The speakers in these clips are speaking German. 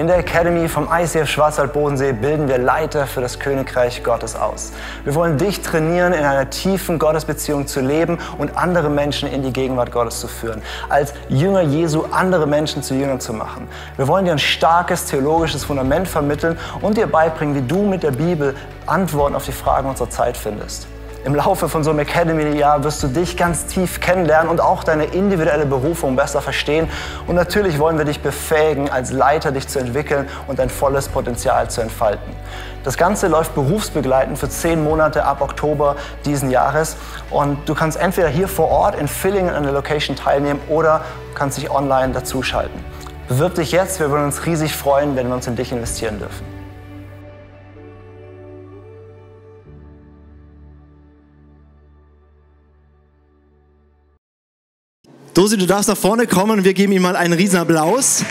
In der Academy vom ICF Schwarzwald-Bodensee bilden wir Leiter für das Königreich Gottes aus. Wir wollen dich trainieren, in einer tiefen Gottesbeziehung zu leben und andere Menschen in die Gegenwart Gottes zu führen. Als Jünger Jesu andere Menschen zu Jüngern zu machen. Wir wollen dir ein starkes theologisches Fundament vermitteln und dir beibringen, wie du mit der Bibel Antworten auf die Fragen unserer Zeit findest. Im Laufe von so einem Academy-Jahr wirst du dich ganz tief kennenlernen und auch deine individuelle Berufung besser verstehen. Und natürlich wollen wir dich befähigen, als Leiter dich zu entwickeln und dein volles Potenzial zu entfalten. Das Ganze läuft berufsbegleitend für zehn Monate ab Oktober diesen Jahres. Und du kannst entweder hier vor Ort in Villingen an der Location teilnehmen oder kannst dich online dazuschalten. Bewirb dich jetzt, wir würden uns riesig freuen, wenn wir uns in dich investieren dürfen. Dosi, du darfst nach vorne kommen und wir geben ihm mal einen riesen Applaus.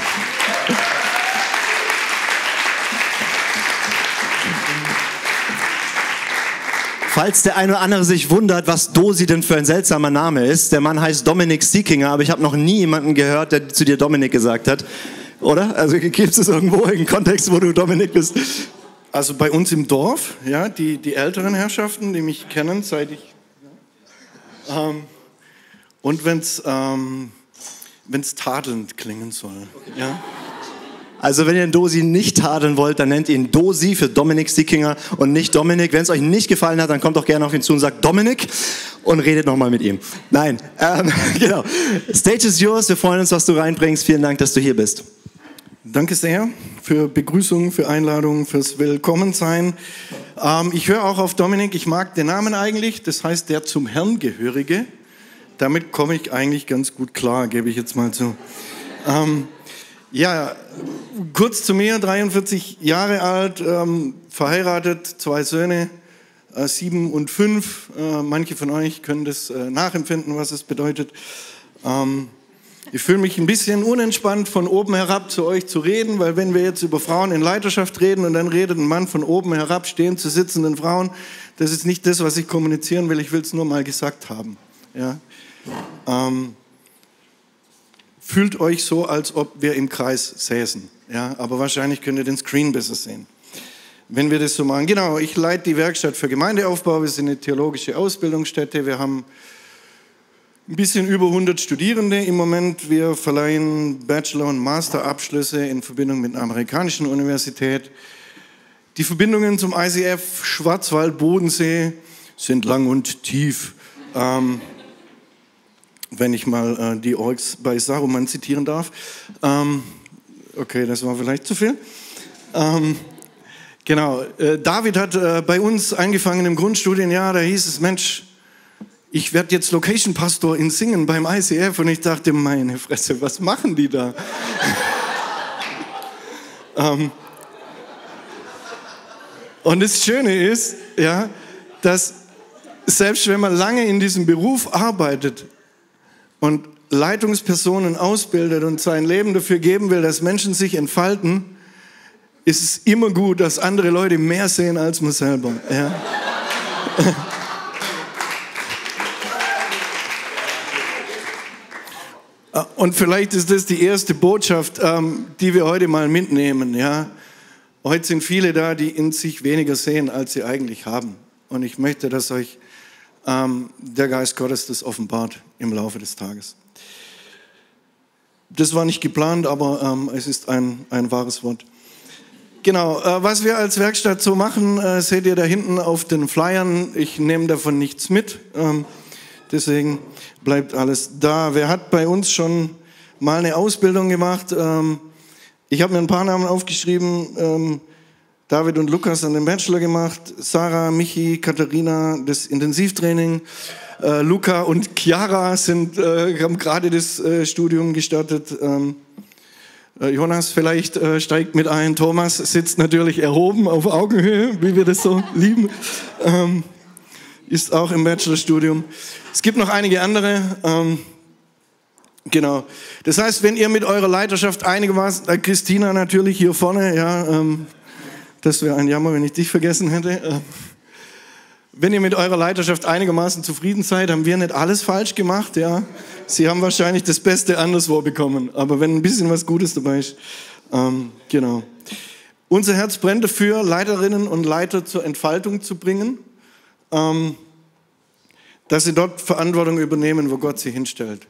Falls der eine oder andere sich wundert, was Dosi denn für ein seltsamer Name ist, der Mann heißt Dominik Siekinger, aber ich habe noch nie jemanden gehört, der zu dir Dominik gesagt hat. Oder? Also gibt es irgendwo einen Kontext, wo du Dominik bist? Also bei uns im Dorf, ja, die, die älteren Herrschaften, die mich kennen, seit ich ähm, und wenn es ähm, wenn's tadelnd klingen soll. Ja? Also wenn ihr den Dosi nicht tadeln wollt, dann nennt ihn Dosi für Dominik Stickinger und nicht Dominik. Wenn es euch nicht gefallen hat, dann kommt doch gerne auf ihn zu und sagt Dominik und redet nochmal mit ihm. Nein, ähm, genau. Stage is yours. Wir freuen uns, was du reinbringst. Vielen Dank, dass du hier bist. Danke sehr für Begrüßung, für Einladung, fürs Willkommensein. Ähm, ich höre auch auf Dominik. Ich mag den Namen eigentlich. Das heißt, der zum Herrn gehörige damit komme ich eigentlich ganz gut klar, gebe ich jetzt mal zu. Ähm, ja, kurz zu mir, 43 Jahre alt, ähm, verheiratet, zwei Söhne, äh, sieben und fünf. Äh, manche von euch können das äh, nachempfinden, was es bedeutet. Ähm, ich fühle mich ein bisschen unentspannt, von oben herab zu euch zu reden, weil wenn wir jetzt über Frauen in Leiterschaft reden und dann redet ein Mann von oben herab, stehen zu sitzenden Frauen, das ist nicht das, was ich kommunizieren will. Ich will es nur mal gesagt haben. Ja? Ähm, fühlt euch so, als ob wir im Kreis säßen. Ja, aber wahrscheinlich könnt ihr den Screen besser sehen. Wenn wir das so machen. Genau, ich leite die Werkstatt für Gemeindeaufbau. Wir sind eine theologische Ausbildungsstätte. Wir haben ein bisschen über 100 Studierende im Moment. Wir verleihen Bachelor- und Masterabschlüsse in Verbindung mit einer amerikanischen Universität. Die Verbindungen zum ICF Schwarzwald-Bodensee sind lang und tief. Ähm, wenn ich mal äh, die Orks bei Saruman zitieren darf. Ähm, okay, das war vielleicht zu viel. Ähm, genau, äh, David hat äh, bei uns angefangen im Grundstudienjahr, da hieß es, Mensch, ich werde jetzt Location Pastor in Singen beim ICF und ich dachte, meine Fresse, was machen die da? ähm, und das Schöne ist, ja, dass selbst wenn man lange in diesem Beruf arbeitet, und Leitungspersonen ausbildet und sein Leben dafür geben will, dass Menschen sich entfalten, ist es immer gut, dass andere Leute mehr sehen als man selber. Ja. Und vielleicht ist das die erste Botschaft, ähm, die wir heute mal mitnehmen. Ja. Heute sind viele da, die in sich weniger sehen, als sie eigentlich haben. Und ich möchte, dass euch ähm, der Geist Gottes das offenbart im Laufe des Tages. Das war nicht geplant, aber ähm, es ist ein, ein wahres Wort. Genau, äh, was wir als Werkstatt so machen, äh, seht ihr da hinten auf den Flyern. Ich nehme davon nichts mit, ähm, deswegen bleibt alles da. Wer hat bei uns schon mal eine Ausbildung gemacht? Ähm, ich habe mir ein paar Namen aufgeschrieben. David und Lukas haben den Bachelor gemacht, Sarah, Michi, Katharina das Intensivtraining, äh, Luca und Chiara sind, äh, haben gerade das äh, Studium gestartet. Ähm, äh, Jonas vielleicht äh, steigt mit ein, Thomas sitzt natürlich erhoben auf Augenhöhe, wie wir das so lieben, ähm, ist auch im Bachelorstudium. Es gibt noch einige andere. Ähm, Genau. Das heißt, wenn ihr mit eurer Leiterschaft einigermaßen, äh, Christina natürlich hier vorne, ja, ähm, das wäre ein Jammer, wenn ich dich vergessen hätte. Äh, wenn ihr mit eurer Leiterschaft einigermaßen zufrieden seid, haben wir nicht alles falsch gemacht. Ja, Sie haben wahrscheinlich das Beste anderswo bekommen. Aber wenn ein bisschen was Gutes dabei ist, Ähm, genau. Unser Herz brennt dafür, Leiterinnen und Leiter zur Entfaltung zu bringen, ähm, dass sie dort Verantwortung übernehmen, wo Gott sie hinstellt.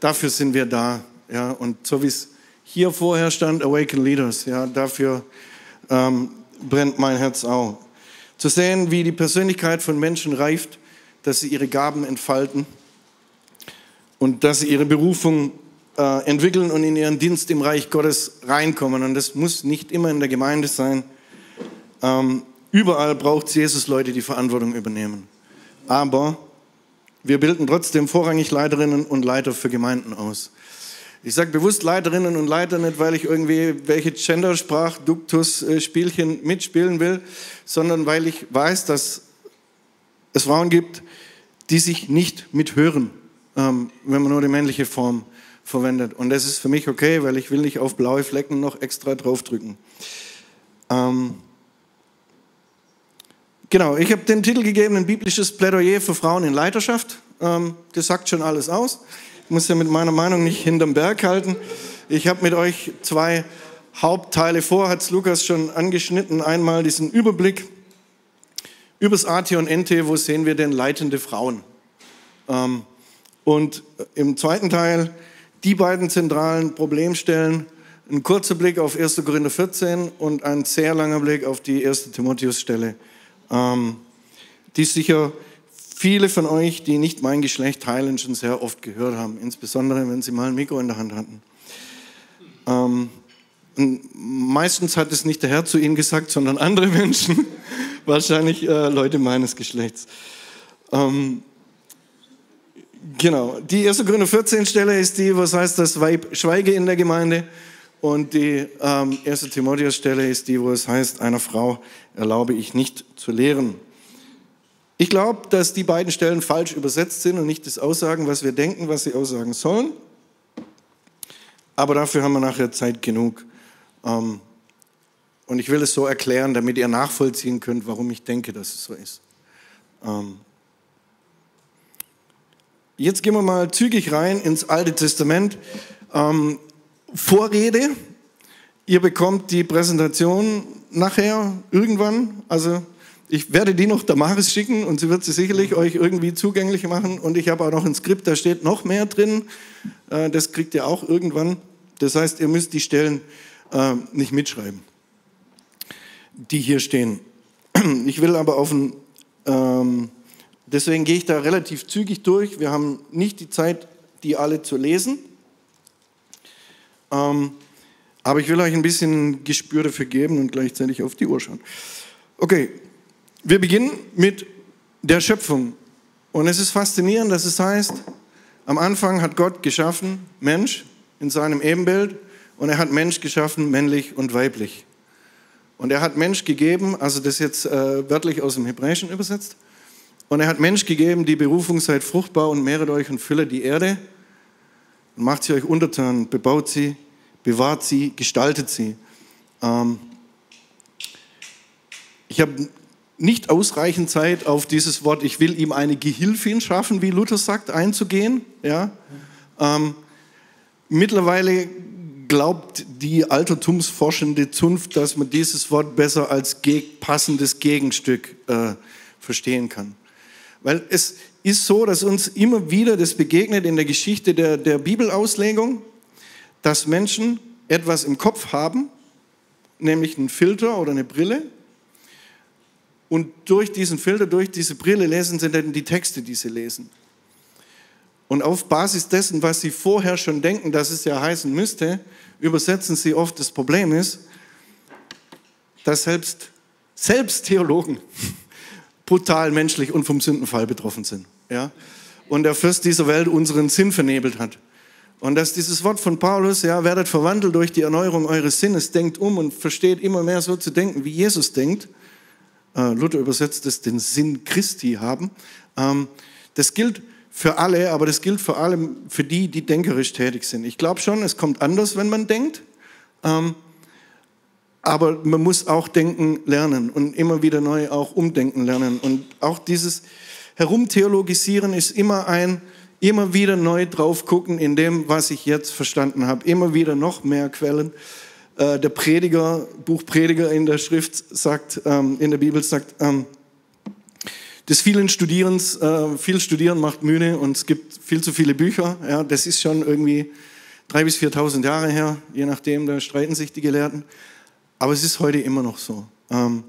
Dafür sind wir da. Ja, und so wie es hier vorher stand, Awaken Leaders, ja, dafür ähm, brennt mein Herz auch. Zu sehen, wie die Persönlichkeit von Menschen reift, dass sie ihre Gaben entfalten und dass sie ihre Berufung äh, entwickeln und in ihren Dienst im Reich Gottes reinkommen. Und das muss nicht immer in der Gemeinde sein. Ähm, überall braucht Jesus Leute, die Verantwortung übernehmen. Aber wir bilden trotzdem vorrangig Leiterinnen und Leiter für Gemeinden aus. Ich sage bewusst Leiterinnen und Leiter nicht, weil ich irgendwie welche Gendersprachduktus-Spielchen mitspielen will, sondern weil ich weiß, dass es Frauen gibt, die sich nicht mithören, ähm, wenn man nur die männliche Form verwendet. Und das ist für mich okay, weil ich will nicht auf blaue Flecken noch extra draufdrücken. Ähm, genau, ich habe den Titel gegeben, ein biblisches Plädoyer für Frauen in Leiterschaft. Ähm, das sagt schon alles aus. Muss ja mit meiner Meinung nicht hinterm Berg halten. Ich habe mit euch zwei Hauptteile vor, hat Lukas schon angeschnitten. Einmal diesen Überblick übers AT und NT, wo sehen wir denn leitende Frauen. Ähm, und im zweiten Teil die beiden zentralen Problemstellen, ein kurzer Blick auf 1. Korinther 14 und ein sehr langer Blick auf die 1. Timotheus-Stelle, ähm, die sicher viele von euch, die nicht mein Geschlecht teilen, schon sehr oft gehört haben, insbesondere wenn sie mal ein Mikro in der Hand hatten. Ähm, meistens hat es nicht der Herr zu ihnen gesagt, sondern andere Menschen, wahrscheinlich äh, Leute meines Geschlechts. Ähm, Genau. Die 1. Korinther 14 Stelle ist die, was heißt das Weib schweige in der Gemeinde. Und die ähm, 1. Timotheus Stelle ist die, wo es heißt, einer Frau erlaube ich nicht zu lehren. Ich glaube, dass die beiden Stellen falsch übersetzt sind und nicht das aussagen, was wir denken, was sie aussagen sollen. Aber dafür haben wir nachher Zeit genug. Ähm, und ich will es so erklären, damit ihr nachvollziehen könnt, warum ich denke, dass es so ist. Ähm, Jetzt gehen wir mal zügig rein ins Alte Testament. Ähm, Vorrede. Ihr bekommt die Präsentation nachher irgendwann. Also ich werde die noch Damaris schicken und sie wird sie sicherlich euch irgendwie zugänglich machen. Und ich habe auch noch ein Skript, da steht noch mehr drin. Äh, das kriegt ihr auch irgendwann. Das heißt, ihr müsst die Stellen äh, nicht mitschreiben, die hier stehen. Ich will aber auf ein ähm, Deswegen gehe ich da relativ zügig durch. Wir haben nicht die Zeit, die alle zu lesen. Ähm, aber ich will euch ein bisschen Gespür dafür geben und gleichzeitig auf die Uhr schauen. Okay, wir beginnen mit der Schöpfung. Und es ist faszinierend, dass es heißt, am Anfang hat Gott geschaffen Mensch in seinem Ebenbild und er hat Mensch geschaffen männlich und weiblich. Und er hat Mensch gegeben, also das jetzt äh, wörtlich aus dem Hebräischen übersetzt, und er hat Mensch gegeben, die Berufung seid fruchtbar und mehret euch und fülle die Erde und macht sie euch untertan, bebaut sie, bewahrt sie, gestaltet sie. Ähm ich habe nicht ausreichend Zeit auf dieses Wort, ich will ihm eine Gehilfin schaffen, wie Luther sagt, einzugehen. Ja? Ähm mittlerweile glaubt die altertumsforschende Zunft, dass man dieses Wort besser als passendes Gegenstück äh, verstehen kann. Weil es ist so, dass uns immer wieder das begegnet in der Geschichte der, der Bibelauslegung, dass Menschen etwas im Kopf haben, nämlich einen Filter oder eine Brille. Und durch diesen Filter, durch diese Brille lesen sie dann die Texte, die sie lesen. Und auf Basis dessen, was sie vorher schon denken, dass es ja heißen müsste, übersetzen sie oft, das Problem ist, dass selbst, selbst Theologen brutal menschlich und vom Sündenfall betroffen sind. Ja? Und der Fürst dieser Welt unseren Sinn vernebelt hat. Und dass dieses Wort von Paulus, ja, werdet verwandelt durch die Erneuerung eures Sinnes, denkt um und versteht immer mehr so zu denken, wie Jesus denkt. Äh, Luther übersetzt es den Sinn Christi haben. Ähm, das gilt für alle, aber das gilt vor allem für die, die denkerisch tätig sind. Ich glaube schon, es kommt anders, wenn man denkt. Ähm, aber man muss auch denken lernen und immer wieder neu auch umdenken lernen. Und auch dieses Herumtheologisieren ist immer ein, immer wieder neu drauf gucken in dem, was ich jetzt verstanden habe. Immer wieder noch mehr Quellen. Äh, der Prediger, Buch Prediger in der Schrift sagt, ähm, in der Bibel sagt, ähm, des vielen Studierens, äh, viel Studieren macht müde und es gibt viel zu viele Bücher. Ja, das ist schon irgendwie drei bis 4.000 Jahre her, je nachdem, da streiten sich die Gelehrten. Aber es ist heute immer noch so. Ähm,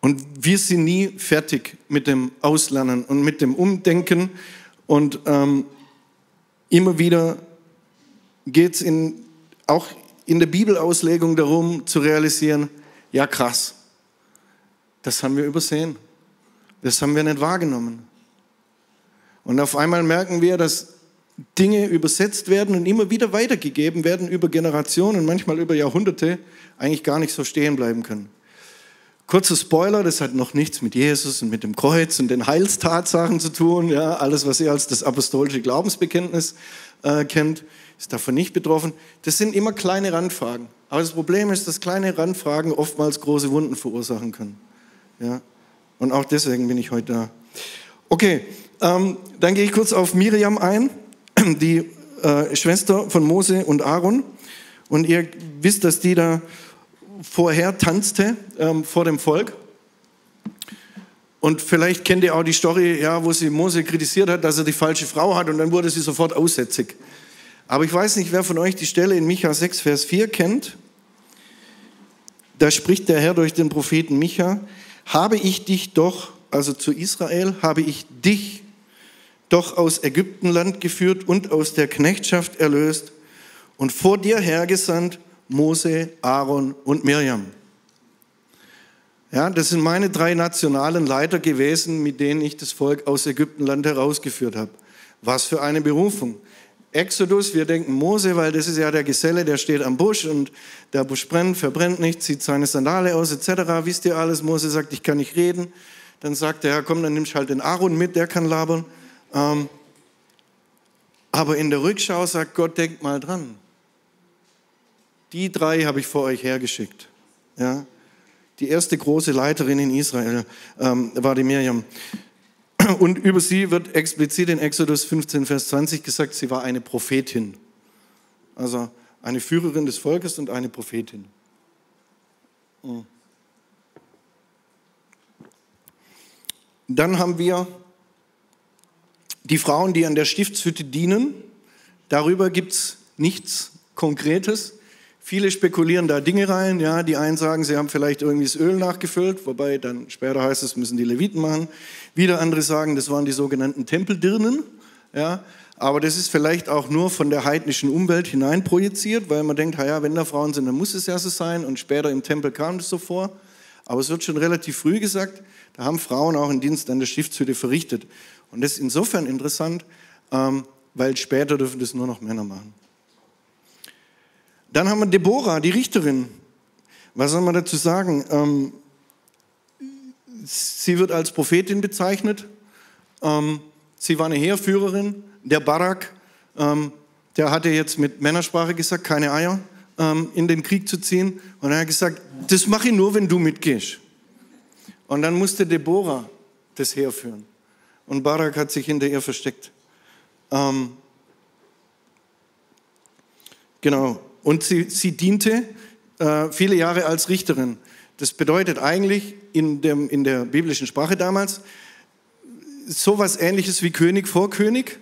und wir sind nie fertig mit dem Auslernen und mit dem Umdenken. Und ähm, immer wieder geht es auch in der Bibelauslegung darum zu realisieren, ja krass, das haben wir übersehen. Das haben wir nicht wahrgenommen. Und auf einmal merken wir, dass Dinge übersetzt werden und immer wieder weitergegeben werden über Generationen, manchmal über Jahrhunderte, eigentlich gar nicht so stehen bleiben können. Kurzer Spoiler, das hat noch nichts mit Jesus und mit dem Kreuz und den Heilstatsachen zu tun. Ja, alles, was ihr als das apostolische Glaubensbekenntnis äh, kennt, ist davon nicht betroffen. Das sind immer kleine Randfragen. Aber das Problem ist, dass kleine Randfragen oftmals große Wunden verursachen können. Ja, und auch deswegen bin ich heute da. Okay, ähm, dann gehe ich kurz auf Miriam ein, die äh, Schwester von Mose und Aaron. Und ihr wisst, dass die da vorher tanzte ähm, vor dem Volk. Und vielleicht kennt ihr auch die Story, ja, wo sie Mose kritisiert hat, dass er die falsche Frau hat und dann wurde sie sofort aussätzig. Aber ich weiß nicht, wer von euch die Stelle in Micha 6, Vers 4 kennt. Da spricht der Herr durch den Propheten Micha, habe ich dich doch, also zu Israel, habe ich dich doch aus Ägyptenland geführt und aus der Knechtschaft erlöst und vor dir hergesandt Mose, Aaron und Miriam. Ja, das sind meine drei nationalen Leiter gewesen, mit denen ich das Volk aus Ägyptenland herausgeführt habe. Was für eine Berufung. Exodus, wir denken Mose, weil das ist ja der Geselle, der steht am Busch und der Busch brennt, verbrennt nicht, zieht seine Sandale aus, etc. Wisst ihr alles? Mose sagt, ich kann nicht reden. Dann sagt er, ja, komm, dann nimmst halt den Aaron mit, der kann labern. Ähm, aber in der Rückschau sagt Gott, denkt mal dran. Die drei habe ich vor euch hergeschickt. Ja? Die erste große Leiterin in Israel ähm, war die Miriam. Und über sie wird explizit in Exodus 15, Vers 20 gesagt, sie war eine Prophetin. Also eine Führerin des Volkes und eine Prophetin. Hm. Dann haben wir die Frauen, die an der Stiftshütte dienen. Darüber gibt es nichts Konkretes. Viele spekulieren da Dinge rein. Ja, die einen sagen, sie haben vielleicht irgendwie das Öl nachgefüllt, wobei dann später heißt es, müssen die Leviten machen. Wieder andere sagen, das waren die sogenannten Tempeldirnen. Ja, aber das ist vielleicht auch nur von der heidnischen Umwelt hineinprojiziert, weil man denkt, ja, wenn da Frauen sind, dann muss es ja so sein. Und später im Tempel kam das so vor. Aber es wird schon relativ früh gesagt, da haben Frauen auch einen Dienst an der Stiftshütte verrichtet. Und das ist insofern interessant, ähm, weil später dürfen das nur noch Männer machen. Dann haben wir Deborah, die Richterin. Was soll man dazu sagen? Ähm, sie wird als Prophetin bezeichnet. Ähm, sie war eine Heerführerin. Der Barak, ähm, der hatte jetzt mit Männersprache gesagt, keine Eier ähm, in den Krieg zu ziehen. Und er hat gesagt, das mache ich nur, wenn du mitgehst. Und dann musste Deborah das Heer führen. Und Barak hat sich hinter ihr versteckt. Ähm, genau. Und sie, sie diente äh, viele Jahre als Richterin. Das bedeutet eigentlich in, dem, in der biblischen Sprache damals sowas ähnliches wie König vor König.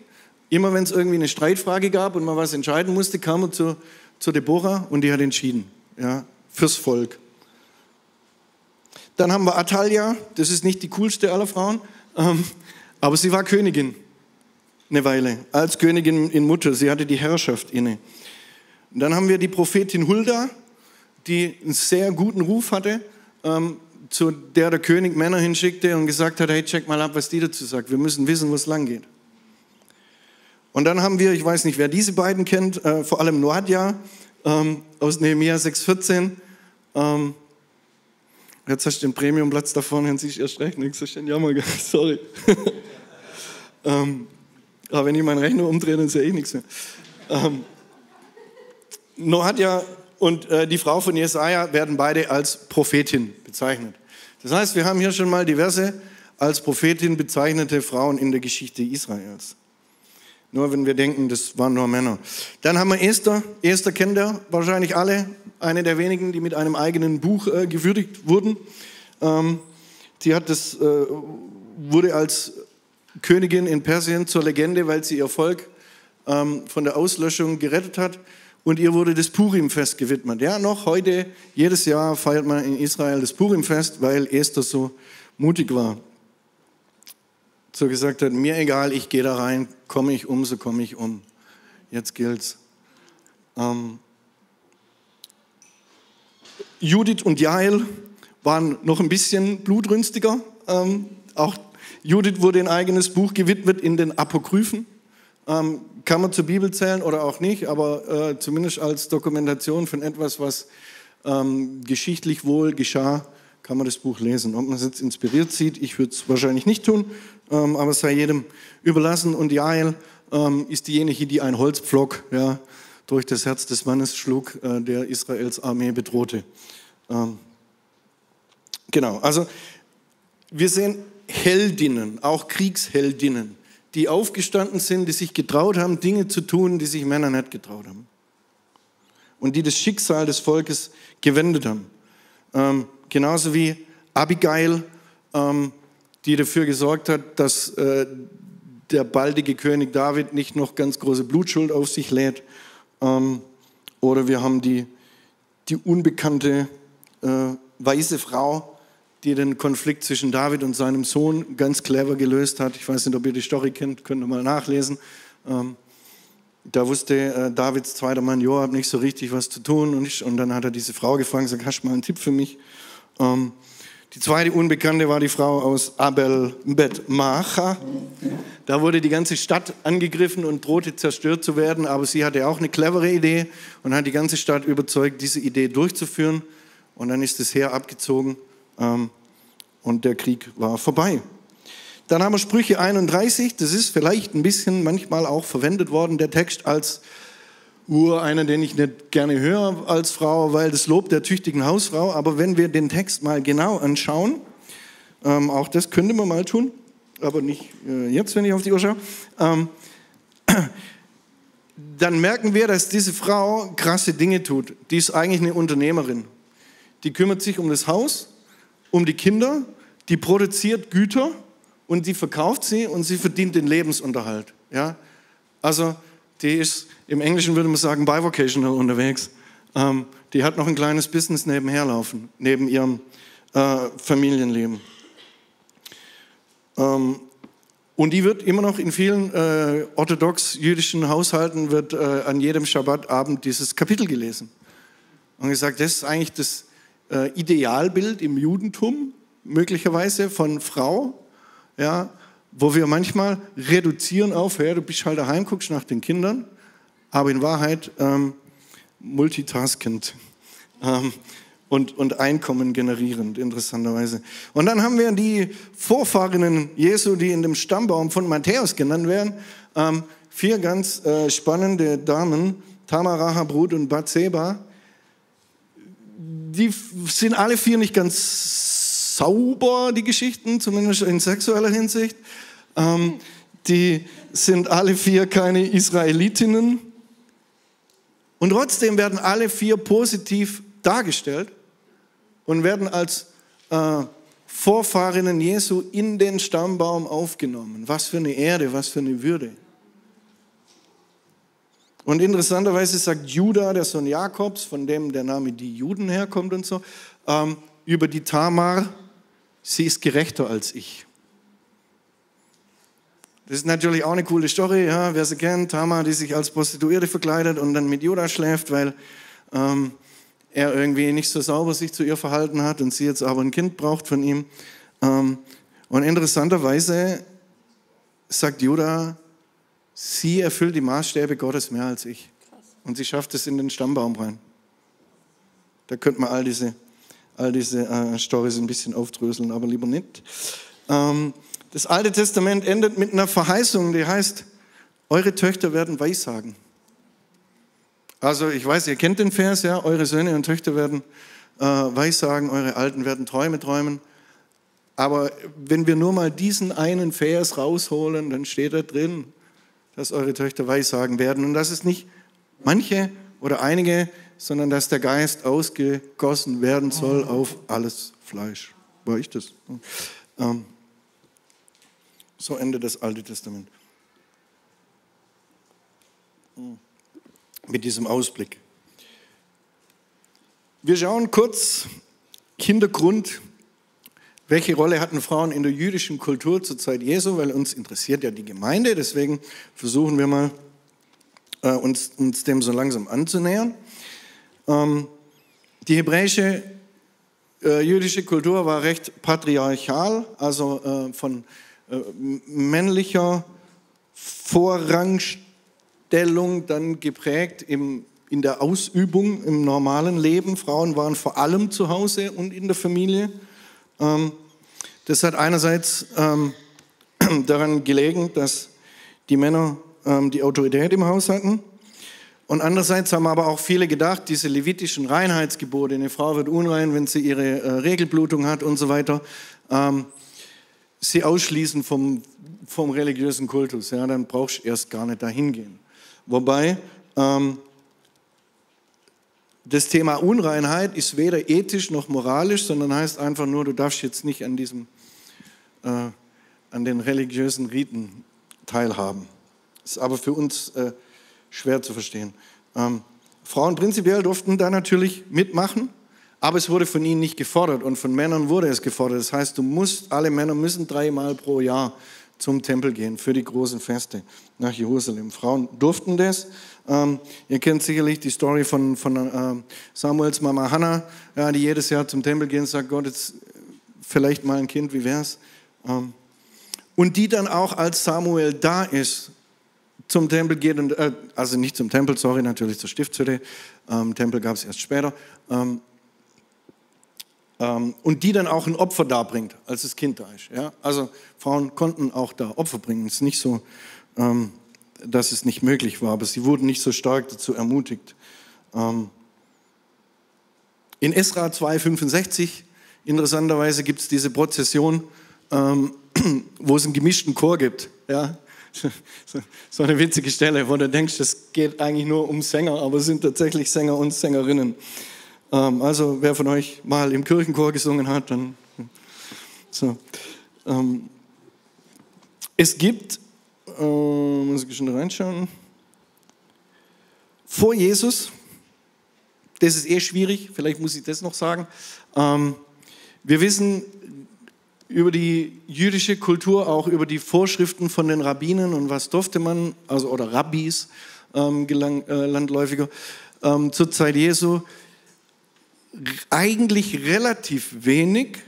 Immer wenn es irgendwie eine Streitfrage gab und man was entscheiden musste, kam man zu, zu Deborah und die hat entschieden. Ja, fürs Volk. Dann haben wir Atalia, das ist nicht die coolste aller Frauen, ähm, aber sie war Königin eine Weile, als Königin in Mutter. Sie hatte die Herrschaft inne. Und dann haben wir die Prophetin Hulda, die einen sehr guten Ruf hatte, ähm, zu der der König Männer hinschickte und gesagt hat, hey, check mal ab, was die dazu sagt. Wir müssen wissen, wo es lang geht. Und dann haben wir, ich weiß nicht, wer diese beiden kennt, äh, vor allem Noadja ähm, aus Nehemiah 6,14. Ähm, jetzt hast du den Premiumplatz da vorne und siehst erst recht nichts. Ist ein Jammer, sorry. ähm, aber wenn ich meinen Rechner umdrehe, dann sehe ich nichts mehr. Ähm, Noadja und äh, die Frau von Jesaja werden beide als Prophetin bezeichnet. Das heißt, wir haben hier schon mal diverse als Prophetin bezeichnete Frauen in der Geschichte Israels. Nur wenn wir denken, das waren nur Männer. Dann haben wir Esther. Esther kennt ihr wahrscheinlich alle. Eine der wenigen, die mit einem eigenen Buch äh, gewürdigt wurden. Ähm, die hat das, äh, wurde als Königin in Persien zur Legende, weil sie ihr Volk ähm, von der Auslöschung gerettet hat. Und ihr wurde das Purim-Fest gewidmet. Ja, noch heute, jedes Jahr feiert man in Israel das Purim-Fest, weil Esther so mutig war. So gesagt hat, mir egal, ich gehe da rein, komme ich um, so komme ich um. Jetzt gilt's. Ähm, Judith und Jael waren noch ein bisschen blutrünstiger. Ähm, auch Judith wurde ein eigenes Buch gewidmet in den Apokryphen. Ähm, kann man zur Bibel zählen oder auch nicht, aber äh, zumindest als Dokumentation von etwas, was ähm, geschichtlich wohl geschah, kann man das Buch lesen. Ob man es jetzt inspiriert sieht, ich würde es wahrscheinlich nicht tun, ähm, aber es sei jedem überlassen. Und Jael ähm, ist diejenige, die ein Holzpflock ja, durch das Herz des Mannes schlug, äh, der Israels Armee bedrohte. Ähm, genau, also wir sehen Heldinnen, auch Kriegsheldinnen, die aufgestanden sind, die sich getraut haben, Dinge zu tun, die sich Männer nicht getraut haben. Und die das Schicksal des Volkes gewendet haben. Ähm, genauso wie Abigail, ähm, die dafür gesorgt hat, dass äh, der baldige König David nicht noch ganz große Blutschuld auf sich lädt. Ähm, oder wir haben die, die unbekannte äh, weiße Frau, die den Konflikt zwischen David und seinem Sohn ganz clever gelöst hat. Ich weiß nicht, ob ihr die Story kennt, könnt ihr mal nachlesen. Ähm, da wusste äh, Davids zweiter Mann Joab nicht so richtig, was zu tun. Und, ich, und dann hat er diese Frau gefragt gesagt, hast du mal einen Tipp für mich? Ähm, die zweite Unbekannte war die Frau aus Abel Bet Macha. Da wurde die ganze Stadt angegriffen und drohte zerstört zu werden, aber sie hatte auch eine clevere Idee und hat die ganze Stadt überzeugt, diese Idee durchzuführen. Und dann ist das Heer abgezogen ähm, und der Krieg war vorbei. Dann haben wir Sprüche 31, das ist vielleicht ein bisschen manchmal auch verwendet worden, der Text als Ur, einer, den ich nicht gerne höre als Frau, weil das Lob der tüchtigen Hausfrau. Aber wenn wir den Text mal genau anschauen, ähm, auch das könnte man mal tun, aber nicht äh, jetzt, wenn ich auf die Uhr schaue, ähm, dann merken wir, dass diese Frau krasse Dinge tut. Die ist eigentlich eine Unternehmerin. Die kümmert sich um das Haus, um die Kinder, die produziert Güter und die verkauft sie und sie verdient den Lebensunterhalt. Ja? Also die ist, im Englischen würde man sagen, bivocational unterwegs. Ähm, die hat noch ein kleines Business nebenher laufen, neben ihrem äh, Familienleben. Ähm, und die wird immer noch in vielen äh, orthodox-jüdischen Haushalten wird äh, an jedem Schabbatabend dieses Kapitel gelesen. Und gesagt, das ist eigentlich das äh, Idealbild im Judentum, möglicherweise von Frau, ja, wo wir manchmal reduzieren auf, ja, du bist halt daheim, guckst nach den Kindern, aber in Wahrheit ähm, multitaskend ähm, und, und Einkommen generierend, interessanterweise. Und dann haben wir die Vorfahrinnen Jesu, die in dem Stammbaum von Matthäus genannt werden. Ähm, vier ganz äh, spannende Damen, Tamar, Rahab, Ruth und Bathseba, die sind alle vier nicht ganz sauber, die Geschichten, zumindest in sexueller Hinsicht. Ähm, die sind alle vier keine Israelitinnen. Und trotzdem werden alle vier positiv dargestellt und werden als äh, Vorfahrinnen Jesu in den Stammbaum aufgenommen. Was für eine Erde, was für eine Würde. Und interessanterweise sagt Judah, der Sohn Jakobs, von dem der Name die Juden herkommt und so, ähm, über die Tamar, sie ist gerechter als ich. Das ist natürlich auch eine coole Story, ja, wer sie kennt, Tamar, die sich als Prostituierte verkleidet und dann mit Judah schläft, weil ähm, er irgendwie nicht so sauber sich zu ihr verhalten hat und sie jetzt aber ein Kind braucht von ihm. Ähm, und interessanterweise sagt Judah, Sie erfüllt die Maßstäbe Gottes mehr als ich. Und sie schafft es in den Stammbaum rein. Da könnte man all diese, all diese äh, Storys ein bisschen aufdröseln, aber lieber nicht. Ähm, das Alte Testament endet mit einer Verheißung, die heißt, eure Töchter werden Weissagen. Also ich weiß, ihr kennt den Vers, ja, eure Söhne und Töchter werden äh, Weissagen, eure Alten werden Träume träumen. Aber wenn wir nur mal diesen einen Vers rausholen, dann steht da drin, dass eure Töchter Weissagen werden und dass es nicht manche oder einige, sondern dass der Geist ausgegossen werden soll auf alles Fleisch. War ich das? Ähm, so endet das Alte Testament. Mit diesem Ausblick. Wir schauen kurz Hintergrund, welche Rolle hatten Frauen in der jüdischen Kultur zur Zeit Jesu, weil uns interessiert ja die Gemeinde, deswegen versuchen wir mal, äh, uns, uns dem so langsam anzunähern. Ähm, die hebräische äh, jüdische Kultur war recht patriarchal, also äh, von äh, männlicher Vorrangstellung dann geprägt im in der Ausübung im normalen Leben. Frauen waren vor allem zu Hause und in der Familie. Ähm, das hat einerseits ähm, daran gelegen, dass die Männer ähm, die Autorität im Haus hatten. Und andererseits haben aber auch viele gedacht, diese levitischen Reinheitsgebote, eine Frau wird unrein, wenn sie ihre äh, Regelblutung hat und so weiter, sie ausschließen vom, vom religiösen Kultus. Ja, dann brauchst du erst gar nicht dahin gehen. Wobei ähm, das Thema Unreinheit ist weder ethisch noch moralisch, sondern heißt einfach nur, du darfst jetzt nicht an, diesem, äh, an den religiösen Riten teilhaben. Ist aber für uns äh, schwer zu verstehen. Ähm, Frauen prinzipiell durften da natürlich mitmachen, aber es wurde von ihnen nicht gefordert und von Männern wurde es gefordert. Das heißt, du musst, alle Männer müssen dreimal pro Jahr zum Tempel gehen für die großen Feste nach Jerusalem. Frauen durften das. Ähm, ihr kennt sicherlich die Story von, von äh, Samuels Mama Hannah, ja, die jedes Jahr zum Tempel geht und sagt, Gott, jetzt vielleicht mal ein Kind, wie wär's? Ähm, und die dann auch, als Samuel da ist, zum Tempel geht, und, äh, also nicht zum Tempel, sorry, natürlich zur Stiftshütte, ähm, Tempel gab es erst später, ähm, ähm, und die dann auch ein Opfer darbringt, als das Kind da ist. Ja? Also Frauen konnten auch da Opfer bringen. Es ist nicht so, ähm, dass es nicht möglich war, aber sie wurden nicht so stark dazu ermutigt. Ähm, in Esra 2,65, interessanterweise, gibt es diese Prozession, ähm, wo es einen gemischten Chor gibt. Ja? So eine witzige Stelle, wo du denkst, es geht eigentlich nur um Sänger, aber es sind tatsächlich Sänger und Sängerinnen. Ähm, also wer von euch mal im Kirchenchor gesungen hat, dann so. Es gibt, äh, muss ich schon reinschauen, vor Jesus, das ist eh schwierig, vielleicht muss ich das noch sagen. Ähm, wir wissen über die jüdische Kultur, auch über die Vorschriften von den Rabbinen und was durfte man, also oder Rabbis ähm, gelang, äh, landläufiger, ähm, zur Zeit Jesu eigentlich relativ wenig,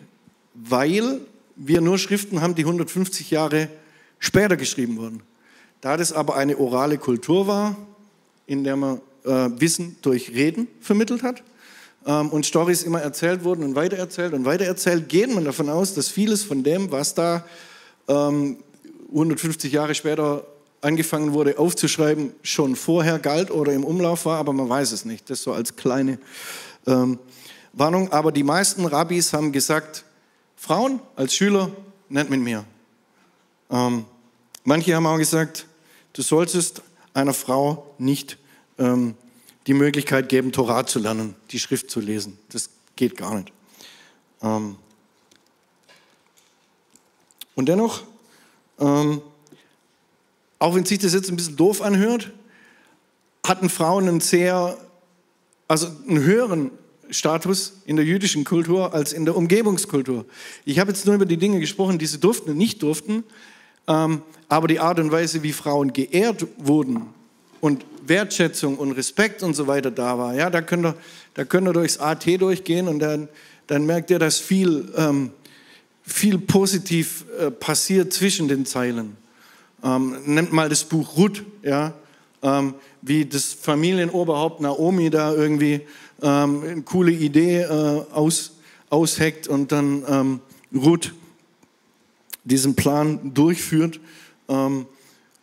weil wir nur Schriften haben, die 150 Jahre später geschrieben wurden. Da das aber eine orale Kultur war, in der man äh, Wissen durch Reden vermittelt hat ähm, und Stories immer erzählt wurden und weitererzählt und weitererzählt, geht man davon aus, dass vieles von dem, was da ähm, 150 Jahre später angefangen wurde aufzuschreiben, schon vorher galt oder im Umlauf war, aber man weiß es nicht. Das so als kleine ähm, Warnung, aber die meisten Rabbis haben gesagt, Frauen als Schüler, nennt mit mir. Ähm, manche haben auch gesagt, du solltest einer Frau nicht ähm, die Möglichkeit geben, Torah zu lernen, die Schrift zu lesen. Das geht gar nicht. Ähm, und dennoch, ähm, auch wenn sich das jetzt ein bisschen doof anhört, hatten Frauen einen sehr, also einen höheren Status in der jüdischen Kultur als in der Umgebungskultur. Ich habe jetzt nur über die Dinge gesprochen, die sie durften und nicht durften, aber die Art und Weise, wie Frauen geehrt wurden und Wertschätzung und Respekt und so weiter da war, ja, da könnt ihr, da könnt ihr durchs AT durchgehen und dann, dann merkt ihr, dass viel, ähm, viel positiv äh, passiert zwischen den Zeilen. Ähm, nehmt mal das Buch Ruth, ja, ähm, wie das Familienoberhaupt Naomi da irgendwie ähm, eine coole Idee äh, aus, ausheckt und dann ähm, Ruth diesen Plan durchführt ähm,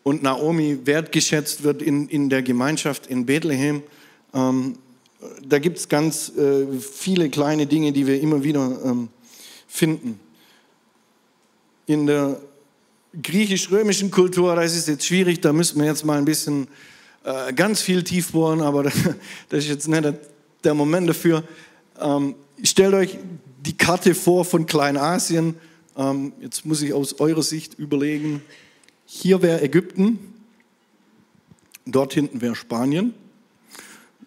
und Naomi wertgeschätzt wird in, in der Gemeinschaft in Bethlehem. Ähm, da gibt es ganz äh, viele kleine Dinge, die wir immer wieder ähm, finden. In der griechisch-römischen Kultur, das ist jetzt schwierig, da müssen wir jetzt mal ein bisschen äh, ganz viel tief bohren, aber das ist jetzt nicht der Moment dafür. Ähm, stellt euch die Karte vor von Kleinasien. Ähm, jetzt muss ich aus eurer Sicht überlegen, hier wäre Ägypten, dort hinten wäre Spanien.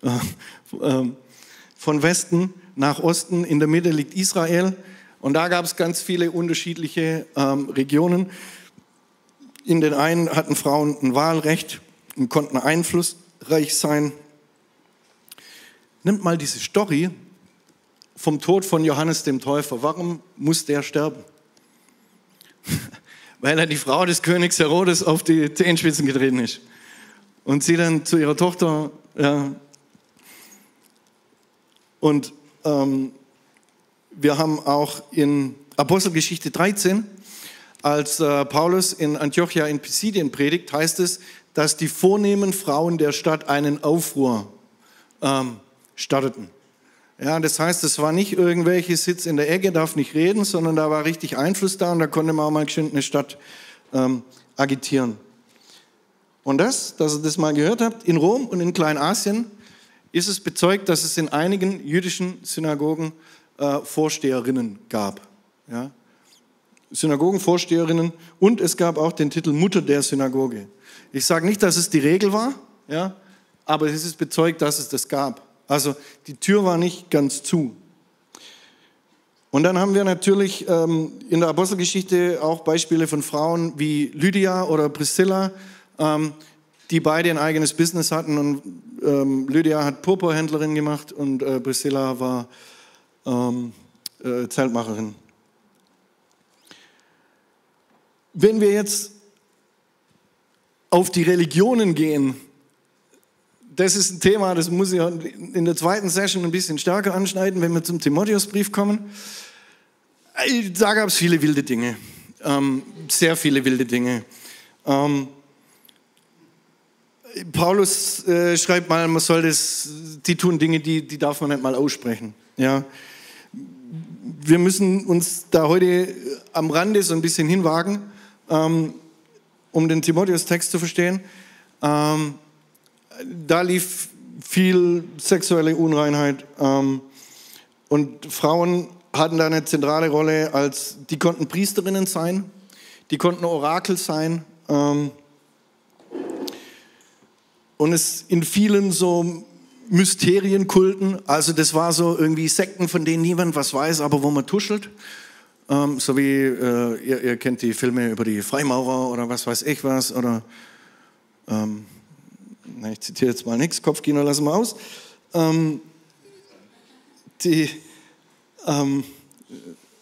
Äh, äh, von Westen nach Osten, in der Mitte liegt Israel. Und da gab es ganz viele unterschiedliche ähm, Regionen. In den einen hatten Frauen ein Wahlrecht und konnten einflussreich sein. Nimmt mal diese Story vom Tod von Johannes dem Täufer. Warum muss der sterben? Weil er die Frau des Königs Herodes auf die Zehenspitzen getreten ist. Und sie dann zu ihrer Tochter, ja. Und ähm, wir haben auch in Apostelgeschichte 13 als äh, Paulus in Antiochia in Pisidien predigt, heißt es, dass die vornehmen Frauen der Stadt einen Aufruhr ähm, starteten. Ja, das heißt, es war nicht irgendwelche Sitz in der Ecke, darf nicht reden, sondern da war richtig Einfluss da und da konnte man auch mal geschwind eine Stadt ähm, agitieren. Und das, dass ihr das mal gehört habt, in Rom und in Kleinasien ist es bezeugt, dass es in einigen jüdischen Synagogen äh, Vorsteherinnen gab. Ja? Synagogenvorsteherinnen und es gab auch den Titel Mutter der Synagoge. Ich sage nicht, dass es die Regel war, ja, aber es ist bezeugt, dass es das gab. Also die Tür war nicht ganz zu. Und dann haben wir natürlich ähm, in der Apostelgeschichte auch Beispiele von Frauen wie Lydia oder Priscilla, ähm, die beide ein eigenes Business hatten. Und ähm, Lydia hat Purpurhändlerin gemacht und äh, Priscilla war ähm, äh, Zeltmacherin. Wenn wir jetzt auf die Religionen gehen, das ist ein Thema, das muss ich in der zweiten Session ein bisschen stärker anschneiden, wenn wir zum Timotheusbrief kommen. Da gab es viele wilde Dinge, ähm, sehr viele wilde Dinge. Ähm, Paulus äh, schreibt mal, man soll das, die tun Dinge, die, die darf man nicht mal aussprechen. Ja. Wir müssen uns da heute am Rande so ein bisschen hinwagen ähm, um den Timotheus-Text zu verstehen. Ähm, da lief viel sexuelle Unreinheit ähm, und Frauen hatten da eine zentrale Rolle, als die konnten Priesterinnen sein, die konnten Orakel sein ähm, und es in vielen so Mysterienkulten, also das war so irgendwie Sekten, von denen niemand was weiß, aber wo man tuschelt. Ähm, so wie äh, ihr, ihr, kennt die Filme über die Freimaurer oder was weiß ich was. Oder ähm, na, ich zitiere jetzt mal nichts, Kopfkino lassen wir aus. Ähm, die, ähm,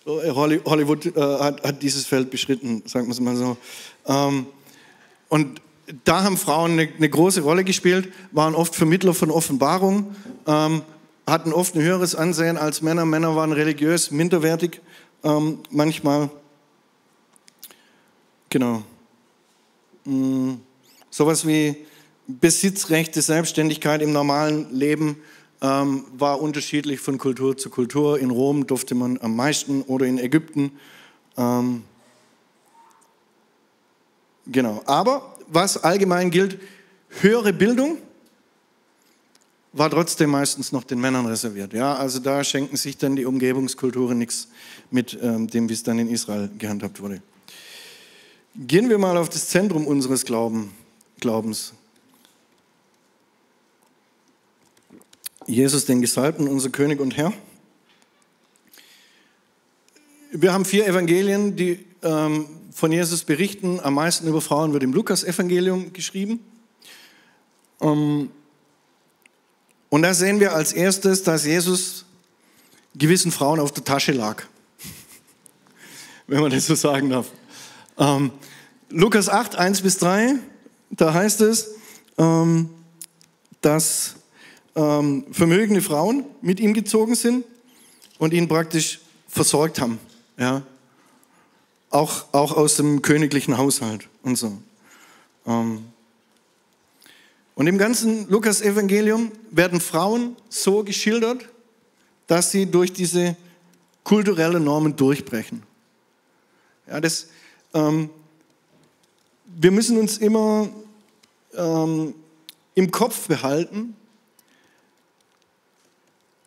Hollywood äh, hat, hat, dieses Feld beschritten, sagen wir es mal so. Ähm, und da haben Frauen eine, eine, große Rolle gespielt, waren oft Vermittler von Offenbarung, ähm, hatten oft ein höheres Ansehen als Männer. Männer waren religiös minderwertig ähm, manchmal. Genau. Mhm. Sowas wie Besitzrechte, Selbstständigkeit im normalen Leben ähm, war unterschiedlich von Kultur zu Kultur. In Rom durfte man am meisten oder in Ägypten. Ähm, genau. Aber was allgemein gilt, höhere Bildung war trotzdem meistens noch den Männern reserviert. Ja, also da schenken sich dann die Umgebungskulturen nichts mit ähm, dem, wie es dann in Israel gehandhabt wurde. Gehen wir mal auf das Zentrum unseres Glauben, Glaubens. Jesus, den Gesalbten, unser König und Herr. Wir haben vier Evangelien, die ähm, von Jesus berichten. Am meisten über Frauen wird im Lukas-Evangelium geschrieben. Ähm, und da sehen wir als erstes, dass Jesus gewissen Frauen auf der Tasche lag. Wenn man das so sagen darf. Ähm, Lukas 8, 1 bis 3, da heißt es, ähm, dass ähm, vermögende Frauen mit ihm gezogen sind und ihn praktisch versorgt haben. Ja? Auch, auch aus dem königlichen Haushalt und so. Ähm, und im ganzen Lukas-Evangelium werden Frauen so geschildert, dass sie durch diese kulturellen Normen durchbrechen. Ja, das, ähm, wir müssen uns immer ähm, im Kopf behalten,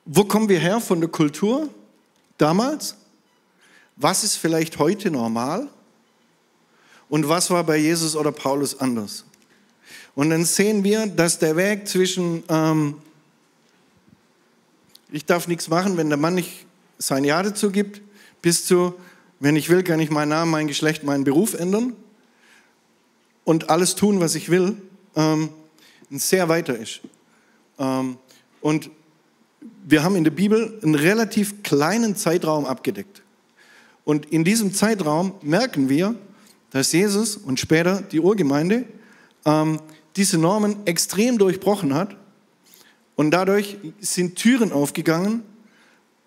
wo kommen wir her von der Kultur damals? Was ist vielleicht heute normal? Und was war bei Jesus oder Paulus anders? Und dann sehen wir, dass der Weg zwischen, ähm, ich darf nichts machen, wenn der Mann nicht sein Ja dazu gibt, bis zu, wenn ich will, kann ich meinen Namen, mein Geschlecht, meinen Beruf ändern und alles tun, was ich will, ähm, sehr weiter ist. Ähm, und wir haben in der Bibel einen relativ kleinen Zeitraum abgedeckt. Und in diesem Zeitraum merken wir, dass Jesus und später die Urgemeinde ähm, diese Normen extrem durchbrochen hat. Und dadurch sind Türen aufgegangen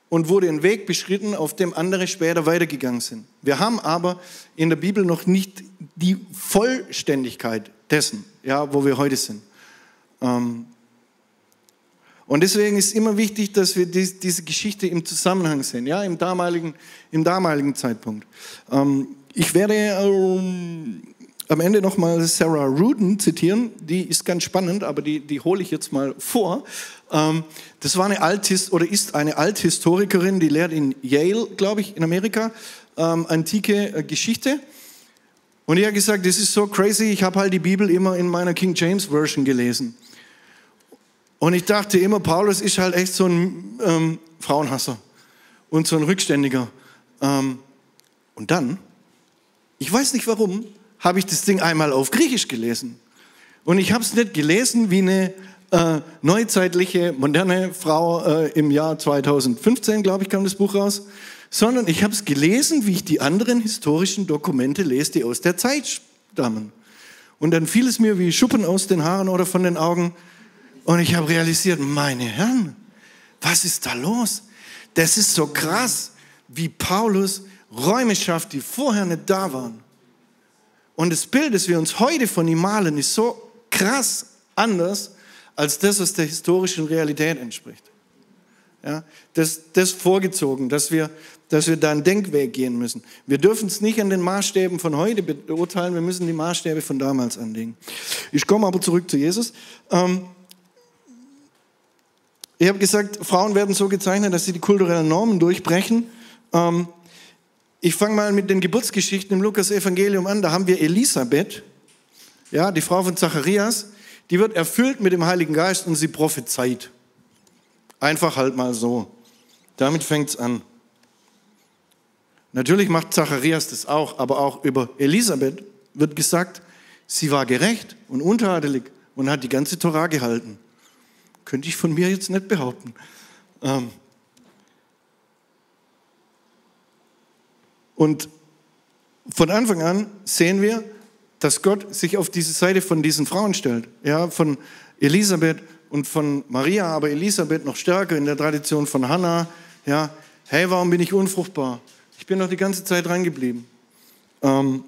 und wurde ein Weg beschritten, auf dem andere später weitergegangen sind. Wir haben aber in der Bibel noch nicht die Vollständigkeit dessen, ja, wo wir heute sind. Ähm, und deswegen ist immer wichtig, dass wir diese Geschichte im Zusammenhang sehen, ja, im damaligen, im damaligen Zeitpunkt. Ähm, ich werde ähm, am Ende nochmal Sarah Ruden zitieren, die ist ganz spannend, aber die, die hole ich jetzt mal vor. Ähm, das war eine Althist oder ist eine Althistorikerin, die lehrt in Yale, glaube ich, in Amerika, antike äh, Geschichte. Und die hat gesagt, das ist so crazy, ich habe halt die Bibel immer in meiner King James Version gelesen. Und ich dachte immer, Paulus ist halt echt so ein ähm, Frauenhasser und so ein Rückständiger. Ähm, und dann, ich weiß nicht warum, habe ich das Ding einmal auf Griechisch gelesen. Und ich habe es nicht gelesen wie eine äh, neuzeitliche, moderne Frau äh, im Jahr 2015, glaube ich, kam das Buch raus, sondern ich habe es gelesen, wie ich die anderen historischen Dokumente lese, die aus der Zeit stammen. Und dann fiel es mir wie Schuppen aus den Haaren oder von den Augen, und ich habe realisiert, meine Herren, was ist da los? Das ist so krass, wie Paulus Räume schafft, die vorher nicht da waren. Und das Bild, das wir uns heute von ihm malen, ist so krass anders als das, was der historischen Realität entspricht. Ja, das, das vorgezogen, dass wir, dass wir da einen Denkweg gehen müssen. Wir dürfen es nicht an den Maßstäben von heute beurteilen, wir müssen die Maßstäbe von damals anlegen. Ich komme aber zurück zu Jesus. Ähm, ich habe gesagt, Frauen werden so gezeichnet, dass sie die kulturellen Normen durchbrechen. Ähm, ich fange mal mit den Geburtsgeschichten im Lukas-Evangelium an. Da haben wir Elisabeth, ja, die Frau von Zacharias. Die wird erfüllt mit dem Heiligen Geist und sie prophezeit. Einfach halt mal so. Damit fängt es an. Natürlich macht Zacharias das auch, aber auch über Elisabeth wird gesagt, sie war gerecht und untadelig und hat die ganze Torah gehalten. Könnte ich von mir jetzt nicht behaupten. Ähm und von Anfang an sehen wir, dass Gott sich auf diese Seite von diesen Frauen stellt. Ja, von Elisabeth und von Maria, aber Elisabeth noch stärker in der Tradition von Hannah. Ja, hey, warum bin ich unfruchtbar? Ich bin noch die ganze Zeit dran geblieben. Ähm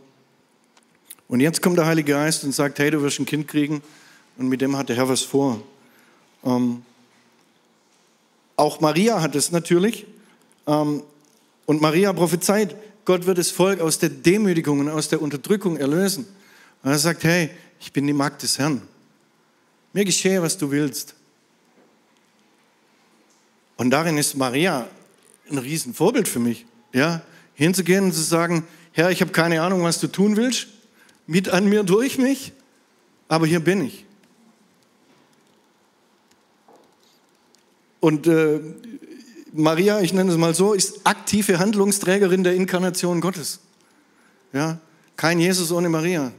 und jetzt kommt der Heilige Geist und sagt, hey, du wirst ein Kind kriegen und mit dem hat der Herr was vor. Ähm, auch Maria hat es natürlich. Ähm, und Maria prophezeit, Gott wird das Volk aus der Demütigung und aus der Unterdrückung erlösen. Und er sagt, hey, ich bin die Magd des Herrn. Mir geschehe, was du willst. Und darin ist Maria ein Riesenvorbild für mich. Ja, hinzugehen und zu sagen, Herr, ich habe keine Ahnung, was du tun willst, mit an mir durch mich, aber hier bin ich. Und äh, Maria, ich nenne es mal so, ist aktive Handlungsträgerin der Inkarnation Gottes. Ja, kein Jesus ohne Maria.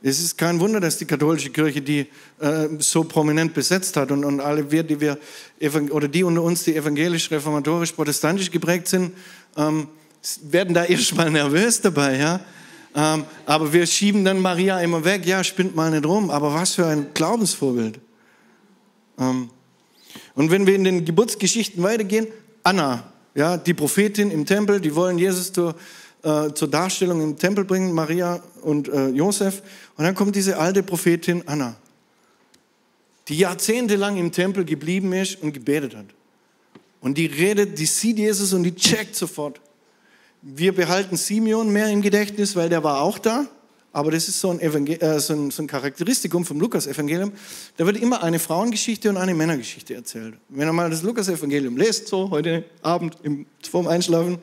Es ist kein Wunder, dass die katholische Kirche die äh, so prominent besetzt hat und, und alle wir, die wir oder die unter uns, die evangelisch, reformatorisch, protestantisch geprägt sind, ähm, werden da erstmal nervös dabei, ja. Ähm, aber wir schieben dann Maria immer weg, ja, spinnt mal nicht rum. Aber was für ein Glaubensvorbild. Ähm, und wenn wir in den Geburtsgeschichten weitergehen, Anna, ja, die Prophetin im Tempel, die wollen Jesus zur, äh, zur Darstellung im Tempel bringen, Maria und äh, Josef. Und dann kommt diese alte Prophetin Anna, die jahrzehntelang im Tempel geblieben ist und gebetet hat. Und die redet, die sieht Jesus und die checkt sofort. Wir behalten Simeon mehr im Gedächtnis, weil der war auch da. Aber das ist so ein, äh, so ein, so ein Charakteristikum vom Lukas-Evangelium. Da wird immer eine Frauengeschichte und eine Männergeschichte erzählt. Wenn ihr mal das Lukas-Evangelium lest, so heute Abend im, vorm Einschlafen,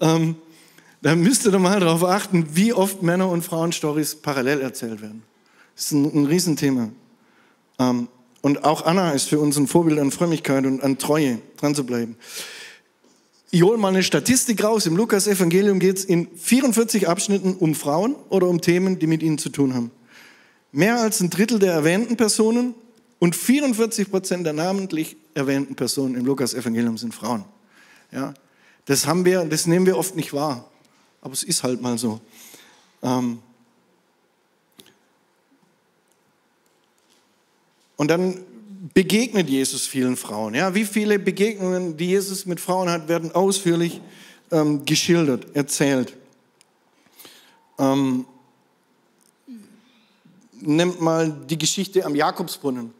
ähm, dann müsst ihr mal darauf achten, wie oft Männer- und Frauenstories parallel erzählt werden. Das ist ein, ein Riesenthema. Ähm, und auch Anna ist für uns ein Vorbild an Frömmigkeit und an Treue, dran zu bleiben. Ich hole mal eine Statistik raus. Im Lukas-Evangelium geht es in 44 Abschnitten um Frauen oder um Themen, die mit ihnen zu tun haben. Mehr als ein Drittel der erwähnten Personen und 44 Prozent der namentlich erwähnten Personen im Lukas-Evangelium sind Frauen. Ja, das haben wir, das nehmen wir oft nicht wahr, aber es ist halt mal so. Ähm und dann begegnet Jesus vielen Frauen. Ja, wie viele Begegnungen, die Jesus mit Frauen hat, werden ausführlich ähm, geschildert, erzählt. Ähm, nimmt mal die Geschichte am Jakobsbrunnen.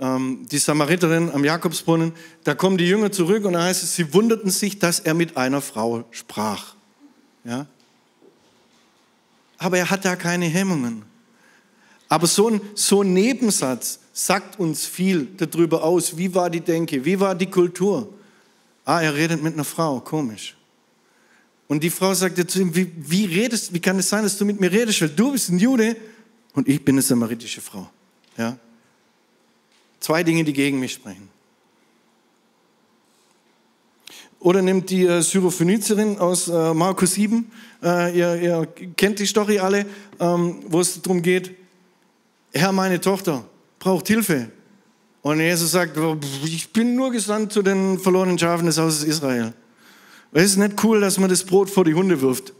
Ähm, die Samariterin am Jakobsbrunnen, da kommen die Jünger zurück und da heißt es, sie wunderten sich, dass er mit einer Frau sprach. Ja? Aber er hat da keine Hemmungen. Aber so ein, so ein Nebensatz, sagt uns viel darüber aus, wie war die Denke, wie war die Kultur. Ah, er redet mit einer Frau, komisch. Und die Frau sagte zu ihm, wie, wie redest, wie kann es sein, dass du mit mir redest, weil du bist ein Jude und ich bin eine samaritische Frau. Ja? Zwei Dinge, die gegen mich sprechen. Oder nimmt die äh, Syrophönizierin aus äh, Markus 7, äh, ihr, ihr, kennt die Story alle, ähm, wo es darum geht, Herr, meine Tochter, braucht Hilfe. Und Jesus sagt, ich bin nur gesandt zu den verlorenen Schafen des Hauses Israel. Es ist nicht cool, dass man das Brot vor die Hunde wirft.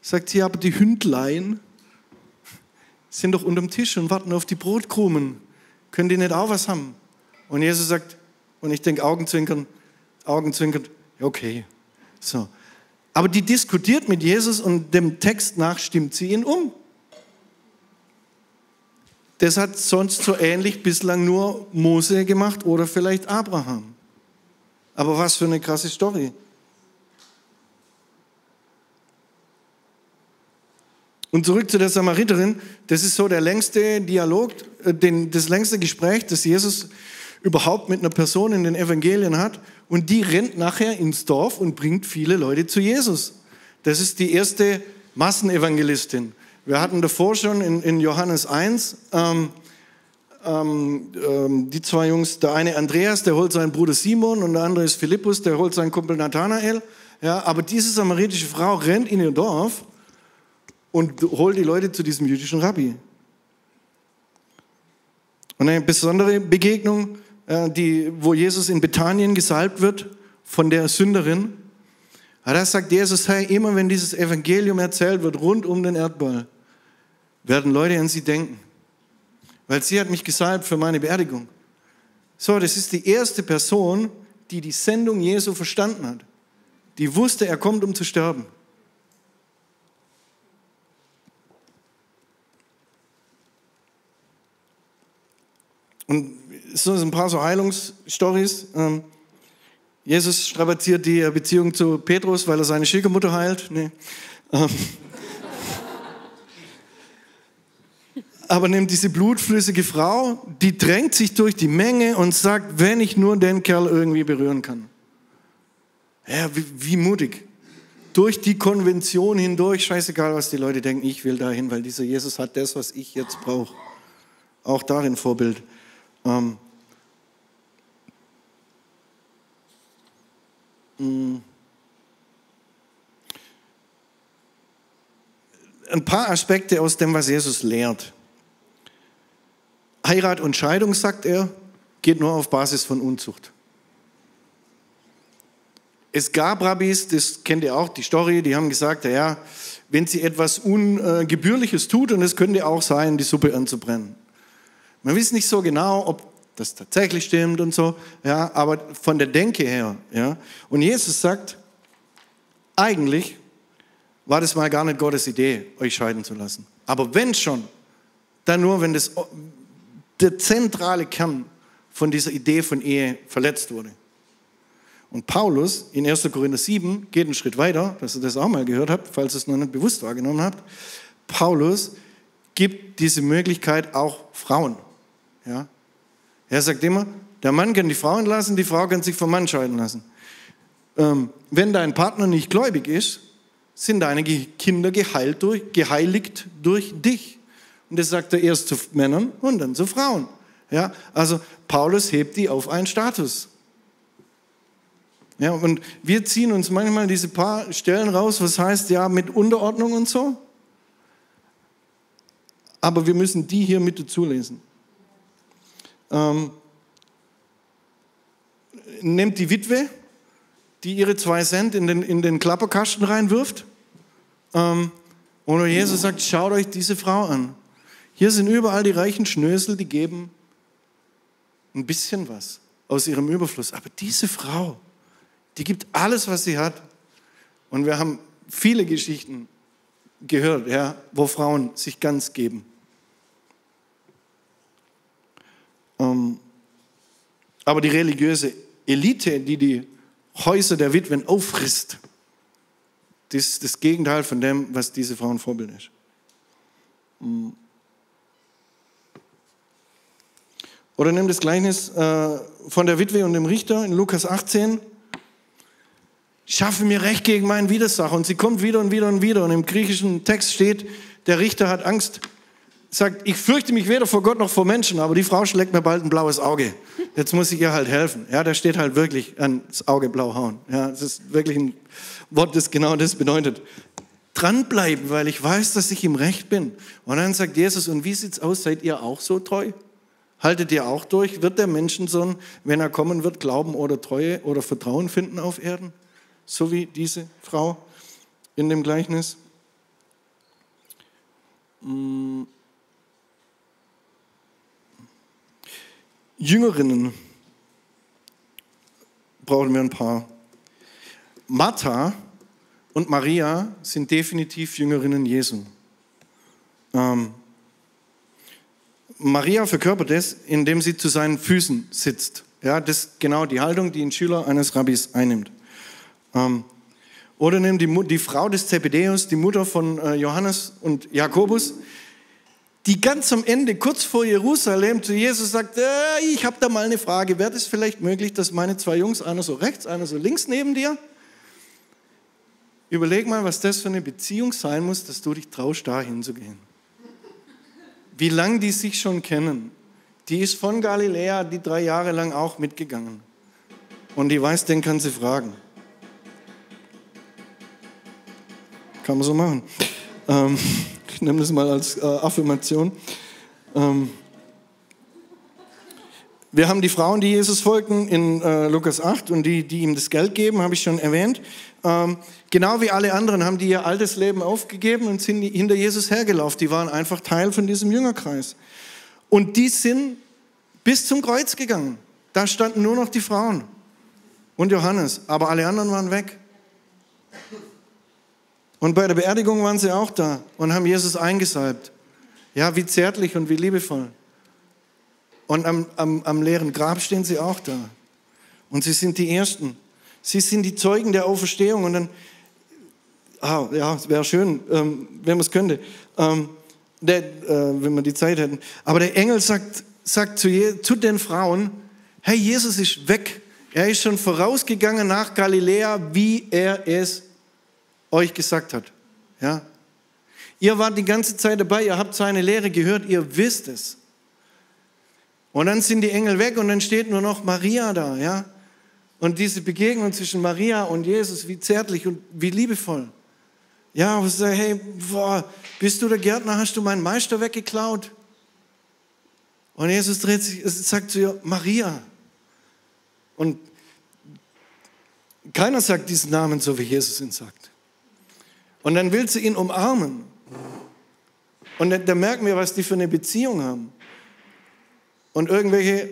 Sagt sie, aber die Hündlein sind doch unterm Tisch und warten auf die Brotkrumen. Können die nicht auch was haben? Und Jesus sagt, und ich denke Augenzwinkern, Augenzwinkern, okay. So. Aber die diskutiert mit Jesus und dem Text nach stimmt sie ihn um. Das hat sonst so ähnlich bislang nur Mose gemacht oder vielleicht Abraham. Aber was für eine krasse Story. Und zurück zu der Samariterin. Das ist so der längste Dialog, äh, das längste Gespräch, das Jesus überhaupt mit einer Person in den Evangelien hat. Und die rennt nachher ins Dorf und bringt viele Leute zu Jesus. Das ist die erste Massenevangelistin. Wir hatten davor schon in, in Johannes 1 ähm, ähm, ähm, die zwei Jungs, der eine Andreas, der holt seinen Bruder Simon und der andere ist Philippus, der holt seinen Kumpel Nathanael. Ja, aber diese samaritische Frau rennt in ihr Dorf und holt die Leute zu diesem jüdischen Rabbi. Und eine besondere Begegnung, äh, die, wo Jesus in Bethanien gesalbt wird von der Sünderin. Da sagt Jesus, hey, immer wenn dieses Evangelium erzählt wird rund um den Erdball, werden Leute an sie denken. Weil sie hat mich gesalbt für meine Beerdigung. So, das ist die erste Person, die die Sendung Jesu verstanden hat. Die wusste, er kommt, um zu sterben. Und so sind ein paar so Heilungsstories. Ähm, Jesus strapaziert die Beziehung zu Petrus, weil er seine Schwiegermutter heilt. Nee. Ähm, aber nimmt diese blutflüssige Frau, die drängt sich durch die Menge und sagt, wenn ich nur den Kerl irgendwie berühren kann. Ja, wie, wie mutig. Durch die Konvention hindurch, scheißegal, was die Leute denken, ich will dahin, weil dieser Jesus hat das, was ich jetzt brauche. Auch darin Vorbild. Ähm, mm. ein paar Aspekte aus dem, was Jesus lehrt. Heirat und Scheidung, sagt er, geht nur auf Basis von Unzucht. Es gab Rabbis, das kennt ihr auch, die Story, die haben gesagt, ja, wenn sie etwas Ungebührliches tut, und es könnte auch sein, die Suppe anzubrennen. Man weiß nicht so genau, ob das tatsächlich stimmt und so, ja, aber von der Denke her, ja. Und Jesus sagt, eigentlich war das mal gar nicht Gottes Idee, euch scheiden zu lassen. Aber wenn schon, dann nur, wenn das, der zentrale Kern von dieser Idee von Ehe verletzt wurde. Und Paulus in 1. Korinther 7 geht einen Schritt weiter, dass ihr das auch mal gehört habt, falls ihr es noch nicht bewusst wahrgenommen habt. Paulus gibt diese Möglichkeit auch Frauen. Ja? Er sagt immer, der Mann kann die Frau entlassen, die Frau kann sich vom Mann scheiden lassen. Ähm, wenn dein Partner nicht gläubig ist, sind deine Kinder geheilt durch, geheiligt durch dich. Und das sagt er erst zu Männern und dann zu Frauen. Ja, also Paulus hebt die auf einen Status. Ja, und wir ziehen uns manchmal diese paar Stellen raus, was heißt ja mit Unterordnung und so. Aber wir müssen die hier mit dazu lesen. Ähm, nehmt die Witwe, die ihre zwei Cent in den, in den Klapperkasten reinwirft. Ähm, und Jesus sagt, schaut euch diese Frau an. Hier sind überall die reichen Schnösel, die geben ein bisschen was aus ihrem Überfluss. Aber diese Frau, die gibt alles, was sie hat. Und wir haben viele Geschichten gehört, ja, wo Frauen sich ganz geben. Ähm, aber die religiöse Elite, die die Häuser der Witwen auffrisst, das ist das Gegenteil von dem, was diese Frauen Vorbild ist. Mm. Oder nimm das Gleichnis äh, von der Witwe und dem Richter in Lukas 18. Schaffe mir Recht gegen meinen Widersacher. Und sie kommt wieder und wieder und wieder. Und im griechischen Text steht, der Richter hat Angst, sagt, ich fürchte mich weder vor Gott noch vor Menschen, aber die Frau schlägt mir bald ein blaues Auge. Jetzt muss ich ihr halt helfen. Ja, da steht halt wirklich ans Auge blau hauen. Ja, das ist wirklich ein Wort, das genau das bedeutet. Dranbleiben, weil ich weiß, dass ich im Recht bin. Und dann sagt Jesus, und wie sieht's aus? Seid ihr auch so treu? Haltet ihr auch durch? Wird der Menschensohn, wenn er kommen wird, Glauben oder Treue oder Vertrauen finden auf Erden? So wie diese Frau in dem Gleichnis? Hm. Jüngerinnen brauchen wir ein paar. Martha und Maria sind definitiv Jüngerinnen Jesu. Ähm, Maria verkörpert es, indem sie zu seinen Füßen sitzt. Ja, das ist genau die Haltung, die ein Schüler eines Rabbis einnimmt. Ähm, oder nimm die, die, Frau des Zebedeus, die Mutter von äh, Johannes und Jakobus, die ganz am Ende, kurz vor Jerusalem, zu Jesus sagt, äh, ich habe da mal eine Frage, wäre es vielleicht möglich, dass meine zwei Jungs, einer so rechts, einer so links neben dir? Überleg mal, was das für eine Beziehung sein muss, dass du dich traust, da hinzugehen. Wie lange die sich schon kennen. Die ist von Galiläa die drei Jahre lang auch mitgegangen. Und die weiß, den kann sie fragen. Kann man so machen. Ähm, ich nehme das mal als äh, Affirmation. Ähm, wir haben die Frauen, die Jesus folgten, in äh, Lukas 8 und die, die ihm das Geld geben, habe ich schon erwähnt. Ähm, genau wie alle anderen haben die ihr altes Leben aufgegeben und sind hinter Jesus hergelaufen. Die waren einfach Teil von diesem Jüngerkreis. Und die sind bis zum Kreuz gegangen. Da standen nur noch die Frauen und Johannes, aber alle anderen waren weg. Und bei der Beerdigung waren sie auch da und haben Jesus eingesalbt. Ja, wie zärtlich und wie liebevoll. Und am, am, am leeren Grab stehen sie auch da. Und sie sind die Ersten. Sie sind die Zeugen der Auferstehung. Und dann, ah, ja, es wäre schön, ähm, wenn man es könnte, ähm, der, äh, wenn wir die Zeit hätten. Aber der Engel sagt, sagt zu, zu den Frauen, hey, Jesus ist weg. Er ist schon vorausgegangen nach Galiläa, wie er es euch gesagt hat. Ja? Ihr wart die ganze Zeit dabei, ihr habt seine Lehre gehört, ihr wisst es. Und dann sind die Engel weg und dann steht nur noch Maria da, ja? Und diese Begegnung zwischen Maria und Jesus, wie zärtlich und wie liebevoll. Ja, wo sie sagen, hey, boah, bist du der Gärtner, hast du meinen Meister weggeklaut? Und Jesus dreht sich, sagt zu ihr, Maria. Und keiner sagt diesen Namen so, wie Jesus ihn sagt. Und dann will sie ihn umarmen. Und da merken wir, was die für eine Beziehung haben. Und irgendwelche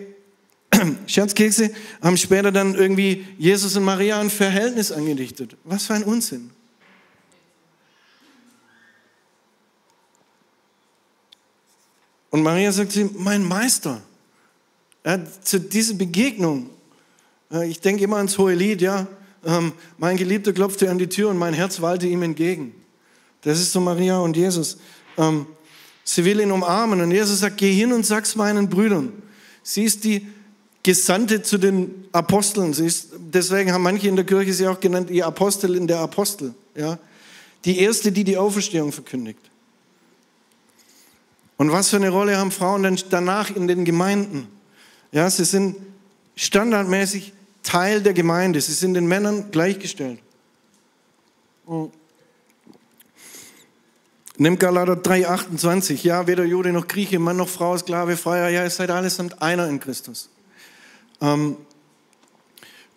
Scherzkekse haben später dann irgendwie Jesus und Maria ein Verhältnis angedichtet. Was für ein Unsinn. Und Maria sagt ihm, mein Meister. Ja, zu dieser Begegnung, ich denke immer ans hohe Lied, ja, ähm, mein Geliebter klopfte an die Tür und mein Herz wallte ihm entgegen. Das ist so Maria und Jesus. Ähm, sie will ihn umarmen und Jesus sagt, geh hin und sag's meinen Brüdern. Sie ist die Gesandte zu den Aposteln. Sie ist, deswegen haben manche in der Kirche sie auch genannt, die Apostelin der Apostel. Ja? Die erste, die die Auferstehung verkündigt. Und was für eine Rolle haben Frauen dann danach in den Gemeinden? Ja, sie sind standardmäßig Teil der Gemeinde. Sie sind den Männern gleichgestellt. Oh. Nimm Galater 3,28. Ja, weder Jude noch Grieche, Mann noch Frau, Sklave, Freier. Ja, ihr seid allesamt einer in Christus. Ähm,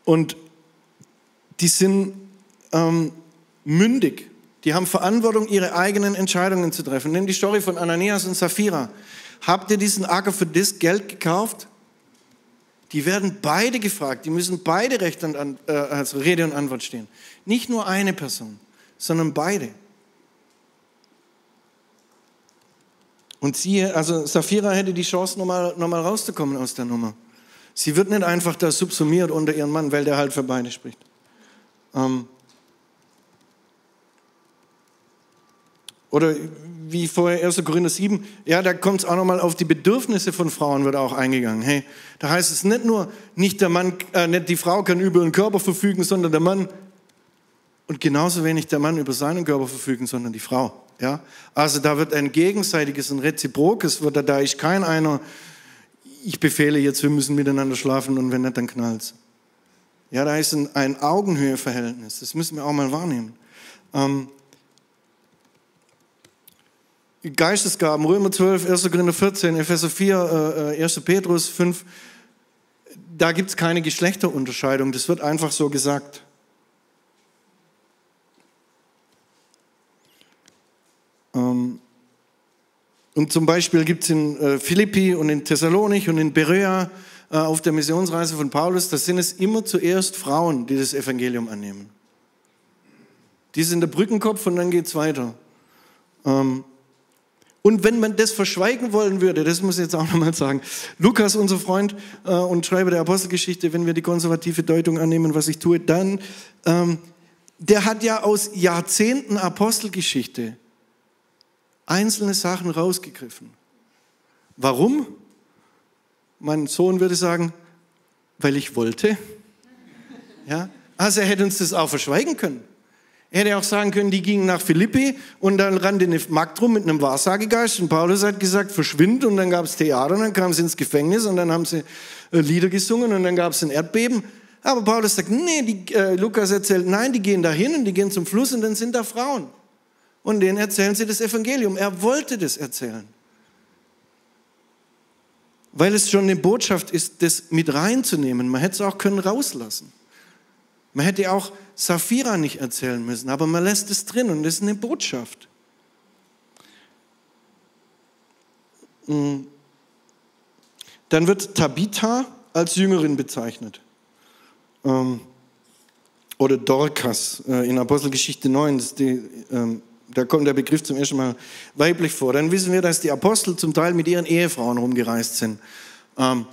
und die sind ähm, mündig. Die haben Verantwortung, ihre eigenen Entscheidungen zu treffen. Nimm die Story von Ananias und Sapphira. Habt ihr diesen Acker für das Geld gekauft? Die werden beide gefragt. Die müssen beide Recht an, äh, also Rede und Antwort stehen. Nicht nur eine Person, sondern beide. Und sie, also Sapphira hätte die Chance, nochmal noch mal rauszukommen aus der Nummer. Sie wird nicht einfach da subsumiert unter ihren Mann, weil der halt für beide spricht. Ähm Oder wie vorher 1. Korinther 7, ja, da kommt es auch nochmal auf die Bedürfnisse von Frauen, wird auch eingegangen. Hey, da heißt es nicht nur, nicht der Mann, äh, nicht die Frau kann über ihren Körper verfügen, sondern der Mann. Und genauso wenig der Mann über seinen Körper verfügen, sondern die Frau. Ja? Also da wird ein gegenseitiges, ein reziprokes, wird da, da ist kein einer, ich befehle jetzt, wir müssen miteinander schlafen und wenn nicht, dann knallt's. Ja, da ist ein, ein Augenhöheverhältnis. Das müssen wir auch mal wahrnehmen. Ähm, Geistesgaben, Römer 12, 1. Korinther 14, Epheser 4, äh, 1. Äh, Petrus 5, da gibt es keine Geschlechterunterscheidung. Das wird einfach so gesagt. Und zum Beispiel gibt es in äh, Philippi und in Thessalonich und in Berea äh, auf der Missionsreise von Paulus, da sind es immer zuerst Frauen, die das Evangelium annehmen. Die sind der Brückenkopf und dann geht es weiter. Ähm, und wenn man das verschweigen wollen würde, das muss ich jetzt auch nochmal sagen, Lukas, unser Freund äh, und Schreiber der Apostelgeschichte, wenn wir die konservative Deutung annehmen, was ich tue, dann, ähm, der hat ja aus Jahrzehnten Apostelgeschichte einzelne Sachen rausgegriffen. Warum? Mein Sohn würde sagen, weil ich wollte. Ja? Also er hätte uns das auch verschweigen können. Er hätte auch sagen können, die gingen nach Philippi und dann rannte eine Magd rum mit einem Wahrsagegeist und Paulus hat gesagt, verschwind und dann gab es Theater und dann kamen sie ins Gefängnis und dann haben sie äh, Lieder gesungen und dann gab es ein Erdbeben. Aber Paulus sagt, nee, die, äh, Lukas erzählt, nein, die gehen da hin und die gehen zum Fluss und dann sind da Frauen und denen erzählen sie das Evangelium. Er wollte das erzählen. Weil es schon eine Botschaft ist, das mit reinzunehmen. Man hätte es auch können rauslassen. Man hätte auch Sapphira nicht erzählen müssen, aber man lässt es drin und das ist eine Botschaft. Mm. Dann wird Tabitha als Jüngerin bezeichnet. Ähm, oder Dorcas äh, in Apostelgeschichte 9, das ist die ähm, da kommt der Begriff zum ersten Mal weiblich vor. Dann wissen wir, dass die Apostel zum Teil mit ihren Ehefrauen rumgereist sind. Ähm,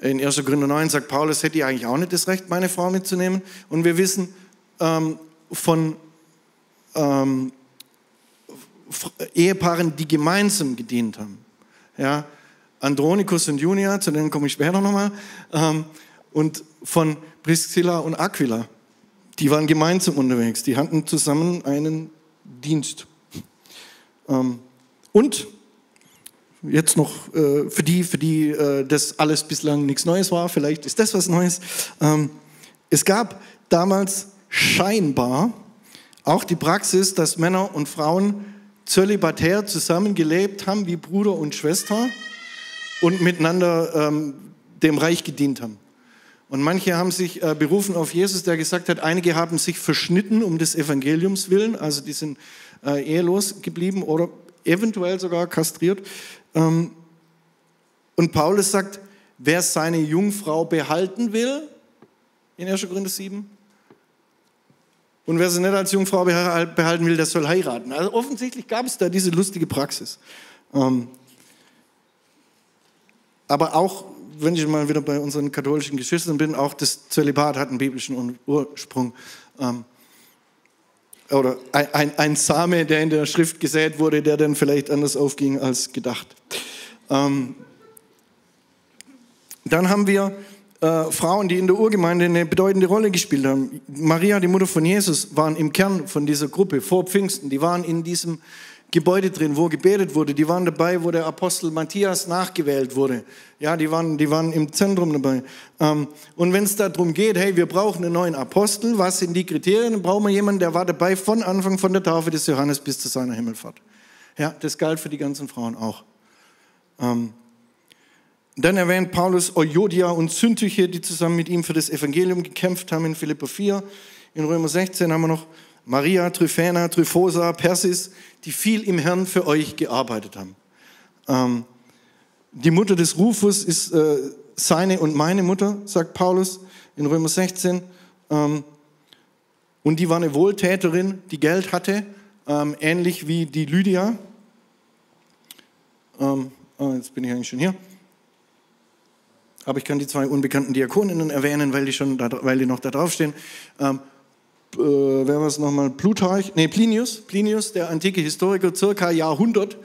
in 1. Korinther 9 sagt Paulus, hätte ich eigentlich auch nicht das Recht, meine Frau mitzunehmen. Und wir wissen ähm, von ähm, Ehepaaren, die gemeinsam gedient haben. Ja, Andronikus und Junia, zu denen komme ich später nochmal. Ähm, und von Priscilla und Aquila, die waren gemeinsam unterwegs. Die hatten zusammen einen Dienst. Ähm, und jetzt noch äh, für die, für die äh, das alles bislang nichts Neues war, vielleicht ist das was Neues. Ähm, es gab damals scheinbar auch die Praxis, dass Männer und Frauen zölibatär zusammengelebt haben wie Bruder und Schwester und miteinander ähm, dem Reich gedient haben. Und manche haben sich äh, berufen auf Jesus, der gesagt hat, einige haben sich verschnitten um des Evangeliums willen, also die sind äh, ehelos geblieben oder eventuell sogar kastriert. Ähm, und Paulus sagt, wer seine Jungfrau behalten will, in 1. Korinther 7, und wer sie nicht als Jungfrau behalten will, der soll heiraten. Also offensichtlich gab es da diese lustige Praxis. Ähm, aber auch wenn ich mal wieder bei unseren katholischen Geschwistern bin, auch das Zölibat hat einen biblischen Ursprung. Ähm, oder ein, ein, ein, Same, der in der Schrift gesät wurde, der dann vielleicht anders aufging als gedacht. Ähm, dann haben wir äh, Frauen, die in der Urgemeinde eine bedeutende Rolle gespielt haben. Maria, die Mutter von Jesus, waren im Kern von dieser Gruppe vor Pfingsten. Die waren in diesem Gebäude drin, wo gebetet wurde. Die waren dabei, wo der Apostel Matthias nachgewählt wurde. Ja, die waren, die waren im Zentrum dabei. Ähm, und wenn es darum geht, hey, wir brauchen einen neuen Apostel, was sind die Kriterien? Dann brauchen wir jemanden, der war dabei von Anfang von der Taufe des Johannes bis zu seiner Himmelfahrt. Ja, das galt für die ganzen Frauen auch. Ähm, dann erwähnt Paulus Euodia und Syntyche, die zusammen mit ihm für das Evangelium gekämpft haben in Philippa 4. In Römer 16 haben wir noch Maria, Tryphena, Tryphosa, Persis, die viel im Herrn für euch gearbeitet haben. Ähm, die Mutter des Rufus ist äh, seine und meine Mutter, sagt Paulus in Römer 16. Ähm, und die war eine Wohltäterin, die Geld hatte, ähm, ähnlich wie die Lydia. Oh, jetzt bin ich eigentlich schon hier. Aber ich kann die zwei unbekannten Diakoninnen erwähnen, weil die, schon da, weil die noch da draufstehen. Ähm, äh, wer war es nochmal, Plutarch, nee, Plinius, Plinius, der antike Historiker, circa Jahrhundert,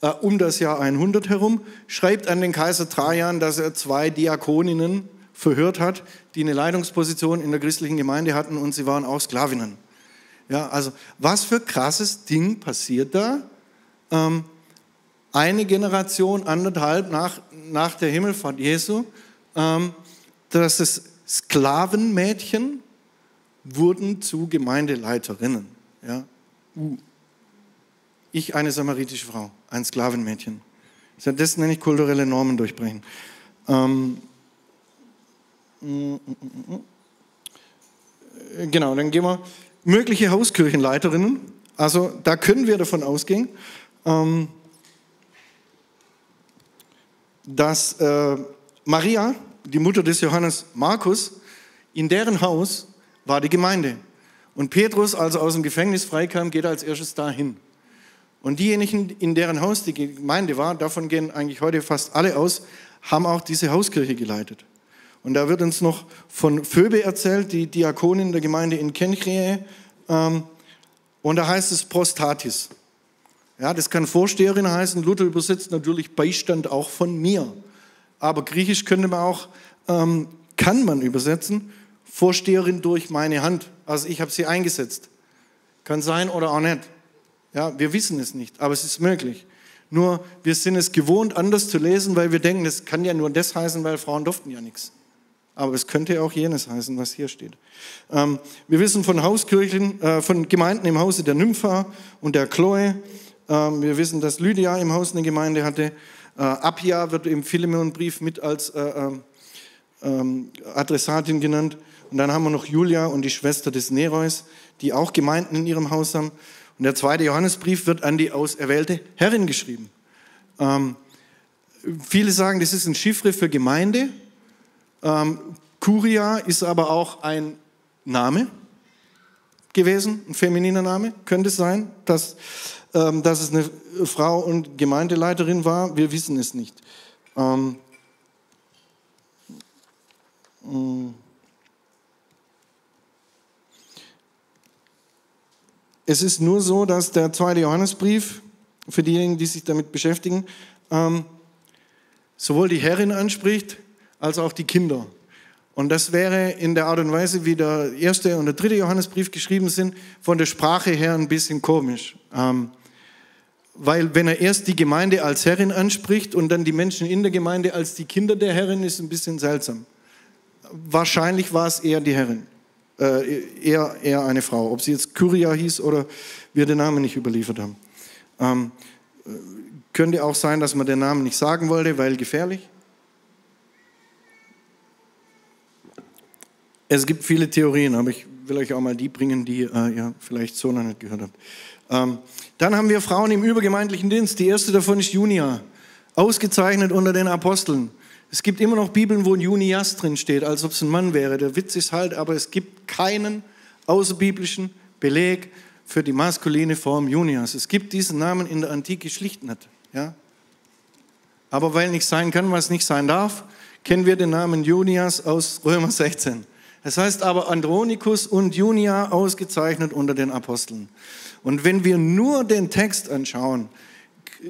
äh, um das Jahr 100 herum, schreibt an den Kaiser Trajan, dass er zwei Diakoninnen verhört hat, die eine Leitungsposition in der christlichen Gemeinde hatten und sie waren auch Sklavinnen. Ja, also was für krasses Ding passiert da? Ähm, eine Generation, anderthalb nach, nach der Himmelfahrt Jesu, ähm, dass das Sklavenmädchen wurden zu Gemeindeleiterinnen. Ja? Uh. Ich eine samaritische Frau, ein Sklavenmädchen. Das nenne ich kulturelle Normen durchbrechen. Ähm, genau, dann gehen wir. Mögliche Hauskirchenleiterinnen, also da können wir davon ausgehen, ähm, dass äh, Maria, die Mutter des Johannes Markus, in deren Haus war die Gemeinde. Und Petrus, als er aus dem Gefängnis freikam, geht als erstes dahin. Und diejenigen, in deren Haus die Gemeinde war, davon gehen eigentlich heute fast alle aus, haben auch diese Hauskirche geleitet. Und da wird uns noch von Phoebe erzählt, die Diakonin der Gemeinde in Kenchreä. Ähm, und da heißt es Prostatis. Ja, das kann Vorsteherin heißen. Luther übersetzt natürlich Beistand auch von mir. Aber Griechisch könnte man auch, ähm, kann man übersetzen. Vorsteherin durch meine Hand. Also ich habe sie eingesetzt. Kann sein oder auch nicht. Ja, wir wissen es nicht, aber es ist möglich. Nur wir sind es gewohnt, anders zu lesen, weil wir denken, das kann ja nur das heißen, weil Frauen durften ja nichts. Aber es könnte auch jenes heißen, was hier steht. Ähm, wir wissen von Hauskirchen, äh, von Gemeinden im Hause der Nympha und der Chloe. Ähm, wir wissen, dass Lydia im Haus eine Gemeinde hatte. Äh, Appia wird im Philemonbrief mit als äh, ähm, Adressatin genannt. Und dann haben wir noch Julia und die Schwester des Nereus, die auch Gemeinden in ihrem Haus haben. Und der zweite Johannesbrief wird an die auserwählte Herrin geschrieben. Ähm, viele sagen, das ist ein Chiffre für Gemeinde. Ähm, Curia ist aber auch ein Name gewesen, ein femininer Name. Könnte es sein, dass, ähm, dass es eine Frau und Gemeindeleiterin war? Wir wissen es nicht. Ähm. Es ist nur so, dass der zweite Johannesbrief, für diejenigen, die sich damit beschäftigen, ähm, sowohl die Herrin anspricht, als auch die Kinder. Und das wäre in der Art und Weise, wie der erste und der dritte Johannesbrief geschrieben sind, von der Sprache her ein bisschen komisch. Ähm, weil wenn er erst die Gemeinde als Herrin anspricht und dann die Menschen in der Gemeinde als die Kinder der Herrin, ist ein bisschen seltsam. Wahrscheinlich war es eher die Herrin äh, eher, eher eine Frau. Ob sie jetzt Kyria hieß oder wir den Namen nicht überliefert haben. Ähm, äh, könnte auch sein, dass man den Namen nicht sagen wollte, weil gefährlich. Es gibt viele Theorien, aber ich will euch auch mal die bringen, die äh, ihr vielleicht so noch nicht gehört habt. Ähm, dann haben wir Frauen im übergemeindlichen Dienst. Die erste davon ist Junia, ausgezeichnet unter den Aposteln. Es gibt immer noch Bibeln, wo ein Junias drin steht, als ob es ein Mann wäre. Der Witz ist halt, aber es gibt keinen außerbiblischen Beleg für die maskuline Form Junias. Es gibt diesen Namen in der Antike schlicht nicht. Ja? Aber weil nicht sein kann, was nicht sein darf, kennen wir den Namen Junias aus Römer 16. Es heißt aber Andronikus und Junia ausgezeichnet unter den Aposteln. Und wenn wir nur den Text anschauen,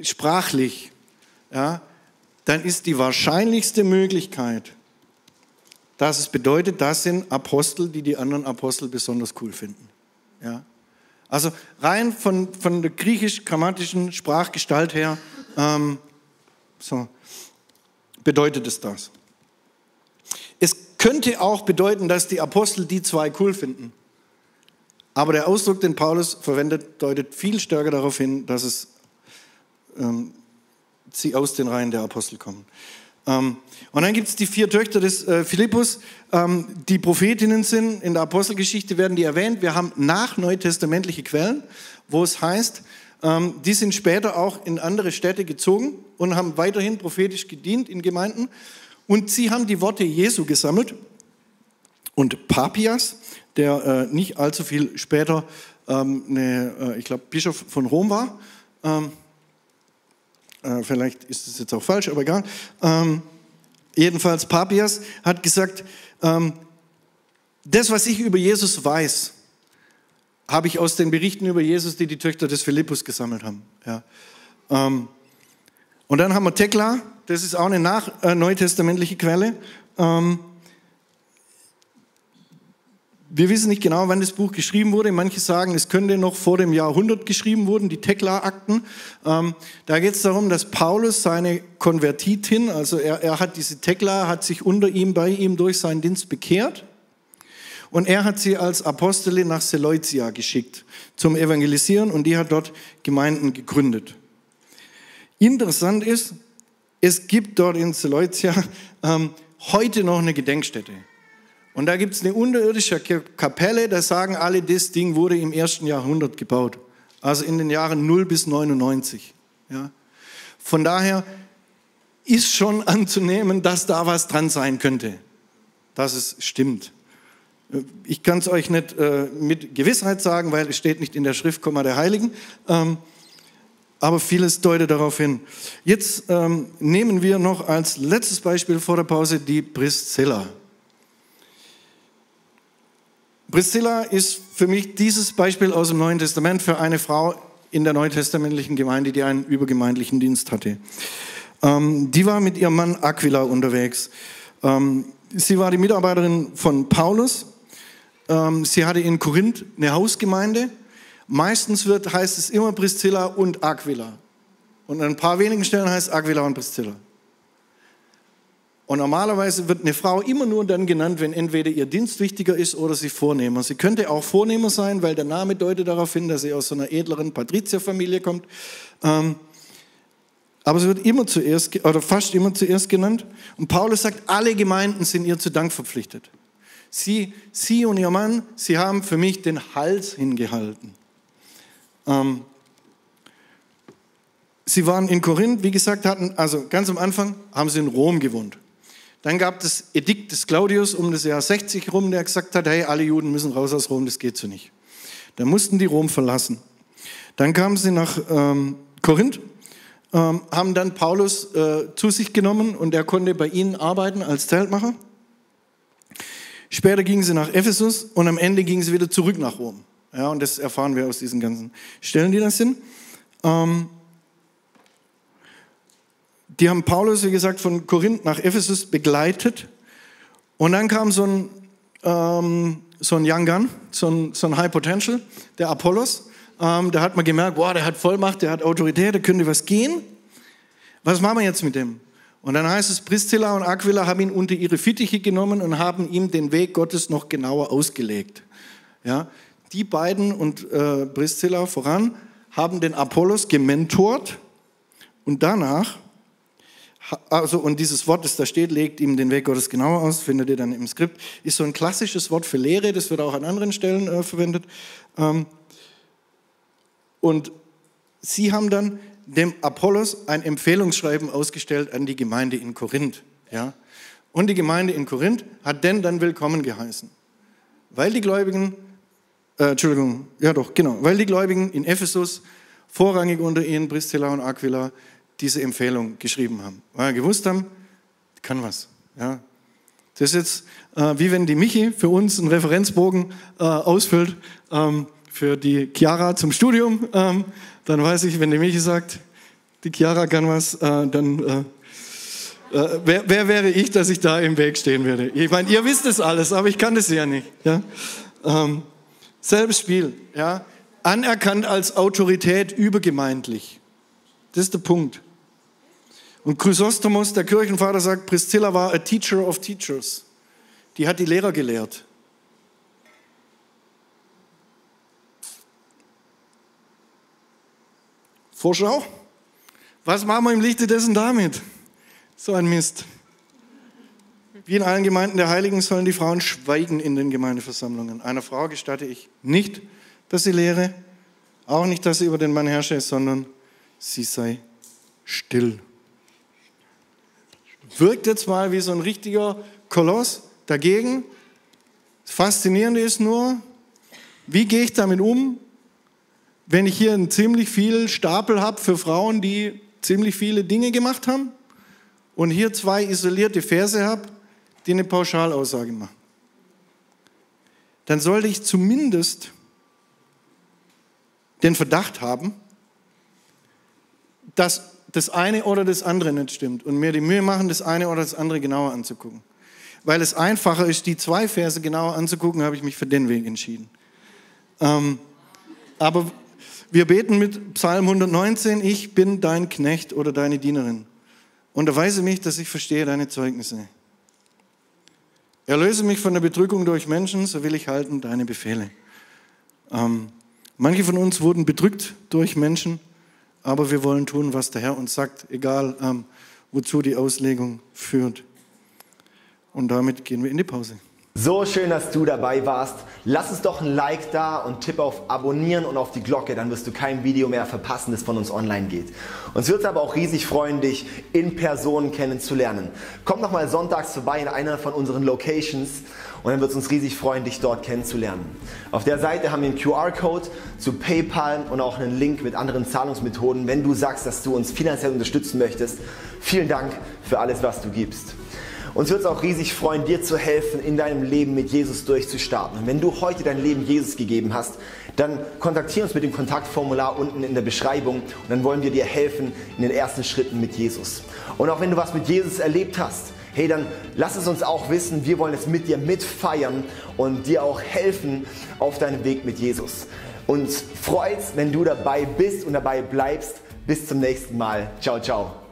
sprachlich, ja, dann ist die wahrscheinlichste Möglichkeit, dass es bedeutet, das sind Apostel, die die anderen Apostel besonders cool finden. Ja. Also rein von, von der griechisch-grammatischen Sprachgestalt her ähm, so, bedeutet es das. Es könnte auch bedeuten, dass die Apostel die zwei cool finden. Aber der Ausdruck, den Paulus verwendet, deutet viel stärker darauf hin, dass es ähm, sie aus den Reihen der Apostel kommen. Ähm, und dann gibt es die vier Töchter des äh, Philippus, ähm, die Prophetinnen sind. In der Apostelgeschichte werden die erwähnt. Wir haben nach neutestamentliche Quellen, wo es heißt, ähm, die sind später auch in andere Städte gezogen und haben weiterhin prophetisch gedient in Gemeinden. Und sie haben die Worte Jesu gesammelt. Und Papias, der äh, nicht allzu viel später eine, äh, ich glaube, Bischof von Rom war, äh, vielleicht ist es jetzt auch falsch, aber egal. Ähm, jedenfalls Papias hat gesagt, ähm, das, was ich über Jesus weiß, habe ich aus den Berichten über Jesus, die die Töchter des Philippus gesammelt haben. Ja. Ähm, und dann haben wir Tekla, das ist auch eine nach, äh, neutestamentliche Quelle. Ähm, wir wissen nicht genau, wann das Buch geschrieben wurde. Manche sagen, es könnte noch vor dem Jahrhundert geschrieben wurden, die Tekla-Akten. Ähm, da geht es darum, dass Paulus seine Konvertitin, also er, er hat diese Tekla, hat sich unter ihm, bei ihm durch seinen Dienst bekehrt. Und er hat sie als Apostelin nach Seleucia geschickt zum Evangelisieren und die hat dort Gemeinden gegründet. Interessant ist, es gibt dort in Seleucia ähm, heute noch eine Gedenkstätte. Und da gibt es eine unterirdische Kapelle, da sagen alle, das Ding wurde im ersten Jahrhundert gebaut. Also in den Jahren 0 bis 99. Ja. Von daher ist schon anzunehmen, dass da was dran sein könnte, dass es stimmt. Ich kann es euch nicht äh, mit Gewissheit sagen, weil es steht nicht in der Schriftkomma der Heiligen. Ähm, aber vieles deutet darauf hin. Jetzt ähm, nehmen wir noch als letztes Beispiel vor der Pause die Priscilla. Priscilla ist für mich dieses Beispiel aus dem Neuen Testament für eine Frau in der neutestamentlichen Gemeinde, die einen übergemeindlichen Dienst hatte. Ähm, die war mit ihrem Mann Aquila unterwegs. Ähm, sie war die Mitarbeiterin von Paulus. Ähm, sie hatte in Korinth eine Hausgemeinde. Meistens wird, heißt es immer Priscilla und Aquila. Und an ein paar wenigen Stellen heißt es Aquila und Priscilla. Und normalerweise wird eine Frau immer nur dann genannt, wenn entweder ihr Dienst wichtiger ist oder sie vornehmer. Sie könnte auch vornehmer sein, weil der Name deutet darauf hin, dass sie aus so einer edleren Patrizierfamilie kommt. Ähm, aber sie wird immer zuerst, oder fast immer zuerst genannt. Und Paulus sagt, alle Gemeinden sind ihr zu Dank verpflichtet. Sie, sie und ihr Mann, sie haben für mich den Hals hingehalten. Ähm, sie waren in Korinth, wie gesagt, hatten, also ganz am Anfang haben sie in Rom gewohnt. Dann gab es Edikt des Claudius um das Jahr 60 rum, der gesagt hat, hey, alle Juden müssen raus aus Rom, das geht so nicht. Dann mussten die Rom verlassen. Dann kamen sie nach ähm, Korinth, ähm, haben dann Paulus äh, zu sich genommen und er konnte bei ihnen arbeiten als Zeltmacher. Später gingen sie nach Ephesus und am Ende gingen sie wieder zurück nach Rom. Ja, und das erfahren wir aus diesen ganzen Stellen, die da sind. Ähm, die haben Paulus, wie gesagt, von Korinth nach Ephesus begleitet. Und dann kam so ein, ähm, so ein Young Gun, so ein, so ein High Potential, der Apollos. Ähm, da hat man gemerkt, wow, der hat Vollmacht, der hat Autorität, der könnte was gehen. Was machen wir jetzt mit dem? Und dann heißt es, Priscilla und Aquila haben ihn unter ihre Fittiche genommen und haben ihm den Weg Gottes noch genauer ausgelegt. Ja, die beiden und äh, Priscilla voran haben den Apollos gementort und danach also, und dieses Wort, das da steht, legt ihm den Weg Gottes genauer aus, findet ihr dann im Skript, ist so ein klassisches Wort für Lehre, das wird auch an anderen Stellen äh, verwendet. Ähm, und sie haben dann dem Apollos ein Empfehlungsschreiben ausgestellt an die Gemeinde in Korinth. Ja? Und die Gemeinde in Korinth hat denn dann willkommen geheißen. Weil die Gläubigen, äh, Entschuldigung, ja doch, genau, weil die Gläubigen in Ephesus vorrangig unter ihnen Priscilla und Aquila diese Empfehlung geschrieben haben. Weil wir gewusst haben, kann was. Ja. Das ist jetzt äh, wie wenn die Michi für uns einen Referenzbogen äh, ausfüllt ähm, für die Chiara zum Studium. Ähm, dann weiß ich, wenn die Michi sagt, die Chiara kann was, äh, dann äh, äh, wer, wer, wäre ich, dass ich da im Weg stehen würde? Ich meine, ihr wisst es alles, aber ich kann das ja nicht. Ja? Ähm, selbes Spiel. Ja? Anerkannt als Autorität übergemeindlich. Das ist der Punkt. Und Chrysostomos, der Kirchenvater, sagt, Priscilla war a teacher of teachers. Die hat die Lehrer gelehrt. Vorschau? Was machen wir im Lichte dessen damit? So ein Mist. Wie in allen Gemeinden der Heiligen sollen die Frauen schweigen in den Gemeindeversammlungen. Einer Frau gestatte ich nicht, dass sie lehre, auch nicht, dass sie über den Mann herrsche, sondern sie sei still. Wirkt jetzt mal wie so ein richtiger Koloss dagegen. Das Faszinierende ist nur, wie gehe ich damit um, wenn ich hier einen ziemlich viel Stapel habe für Frauen, die ziemlich viele Dinge gemacht haben und hier zwei isolierte Verse habe, die eine Pauschalaussage machen. Dann sollte ich zumindest den Verdacht haben, dass das eine oder das andere nicht stimmt und mir die Mühe machen, das eine oder das andere genauer anzugucken. Weil es einfacher ist, die zwei Verse genauer anzugucken, habe ich mich für den Weg entschieden. Ähm, aber wir beten mit Psalm 119, ich bin dein Knecht oder deine Dienerin. Unterweise mich, dass ich verstehe deine Zeugnisse. Erlöse mich von der Bedrückung durch Menschen, so will ich halten deine Befehle. Ähm, manche von uns wurden bedrückt durch Menschen, aber wir wollen tun, was der Herr uns sagt, egal ähm, wozu die Auslegung führt. Und damit gehen wir in die Pause. So schön, dass du dabei warst. Lass uns doch ein Like da und tipp auf Abonnieren und auf die Glocke, dann wirst du kein Video mehr verpassen, das von uns online geht. Uns wird es aber auch riesig freuen, dich in Person kennenzulernen. Komm noch mal sonntags vorbei in einer von unseren Locations und dann wird es uns riesig freuen, dich dort kennenzulernen. Auf der Seite haben wir einen QR-Code zu PayPal und auch einen Link mit anderen Zahlungsmethoden, wenn du sagst, dass du uns finanziell unterstützen möchtest. Vielen Dank für alles, was du gibst. Uns wird es auch riesig freuen, dir zu helfen, in deinem Leben mit Jesus durchzustarten. Und wenn du heute dein Leben Jesus gegeben hast, dann kontaktiere uns mit dem Kontaktformular unten in der Beschreibung und dann wollen wir dir helfen in den ersten Schritten mit Jesus. Und auch wenn du was mit Jesus erlebt hast, hey, dann lass es uns auch wissen. Wir wollen es mit dir mitfeiern und dir auch helfen auf deinem Weg mit Jesus. Uns freut wenn du dabei bist und dabei bleibst. Bis zum nächsten Mal. Ciao, ciao.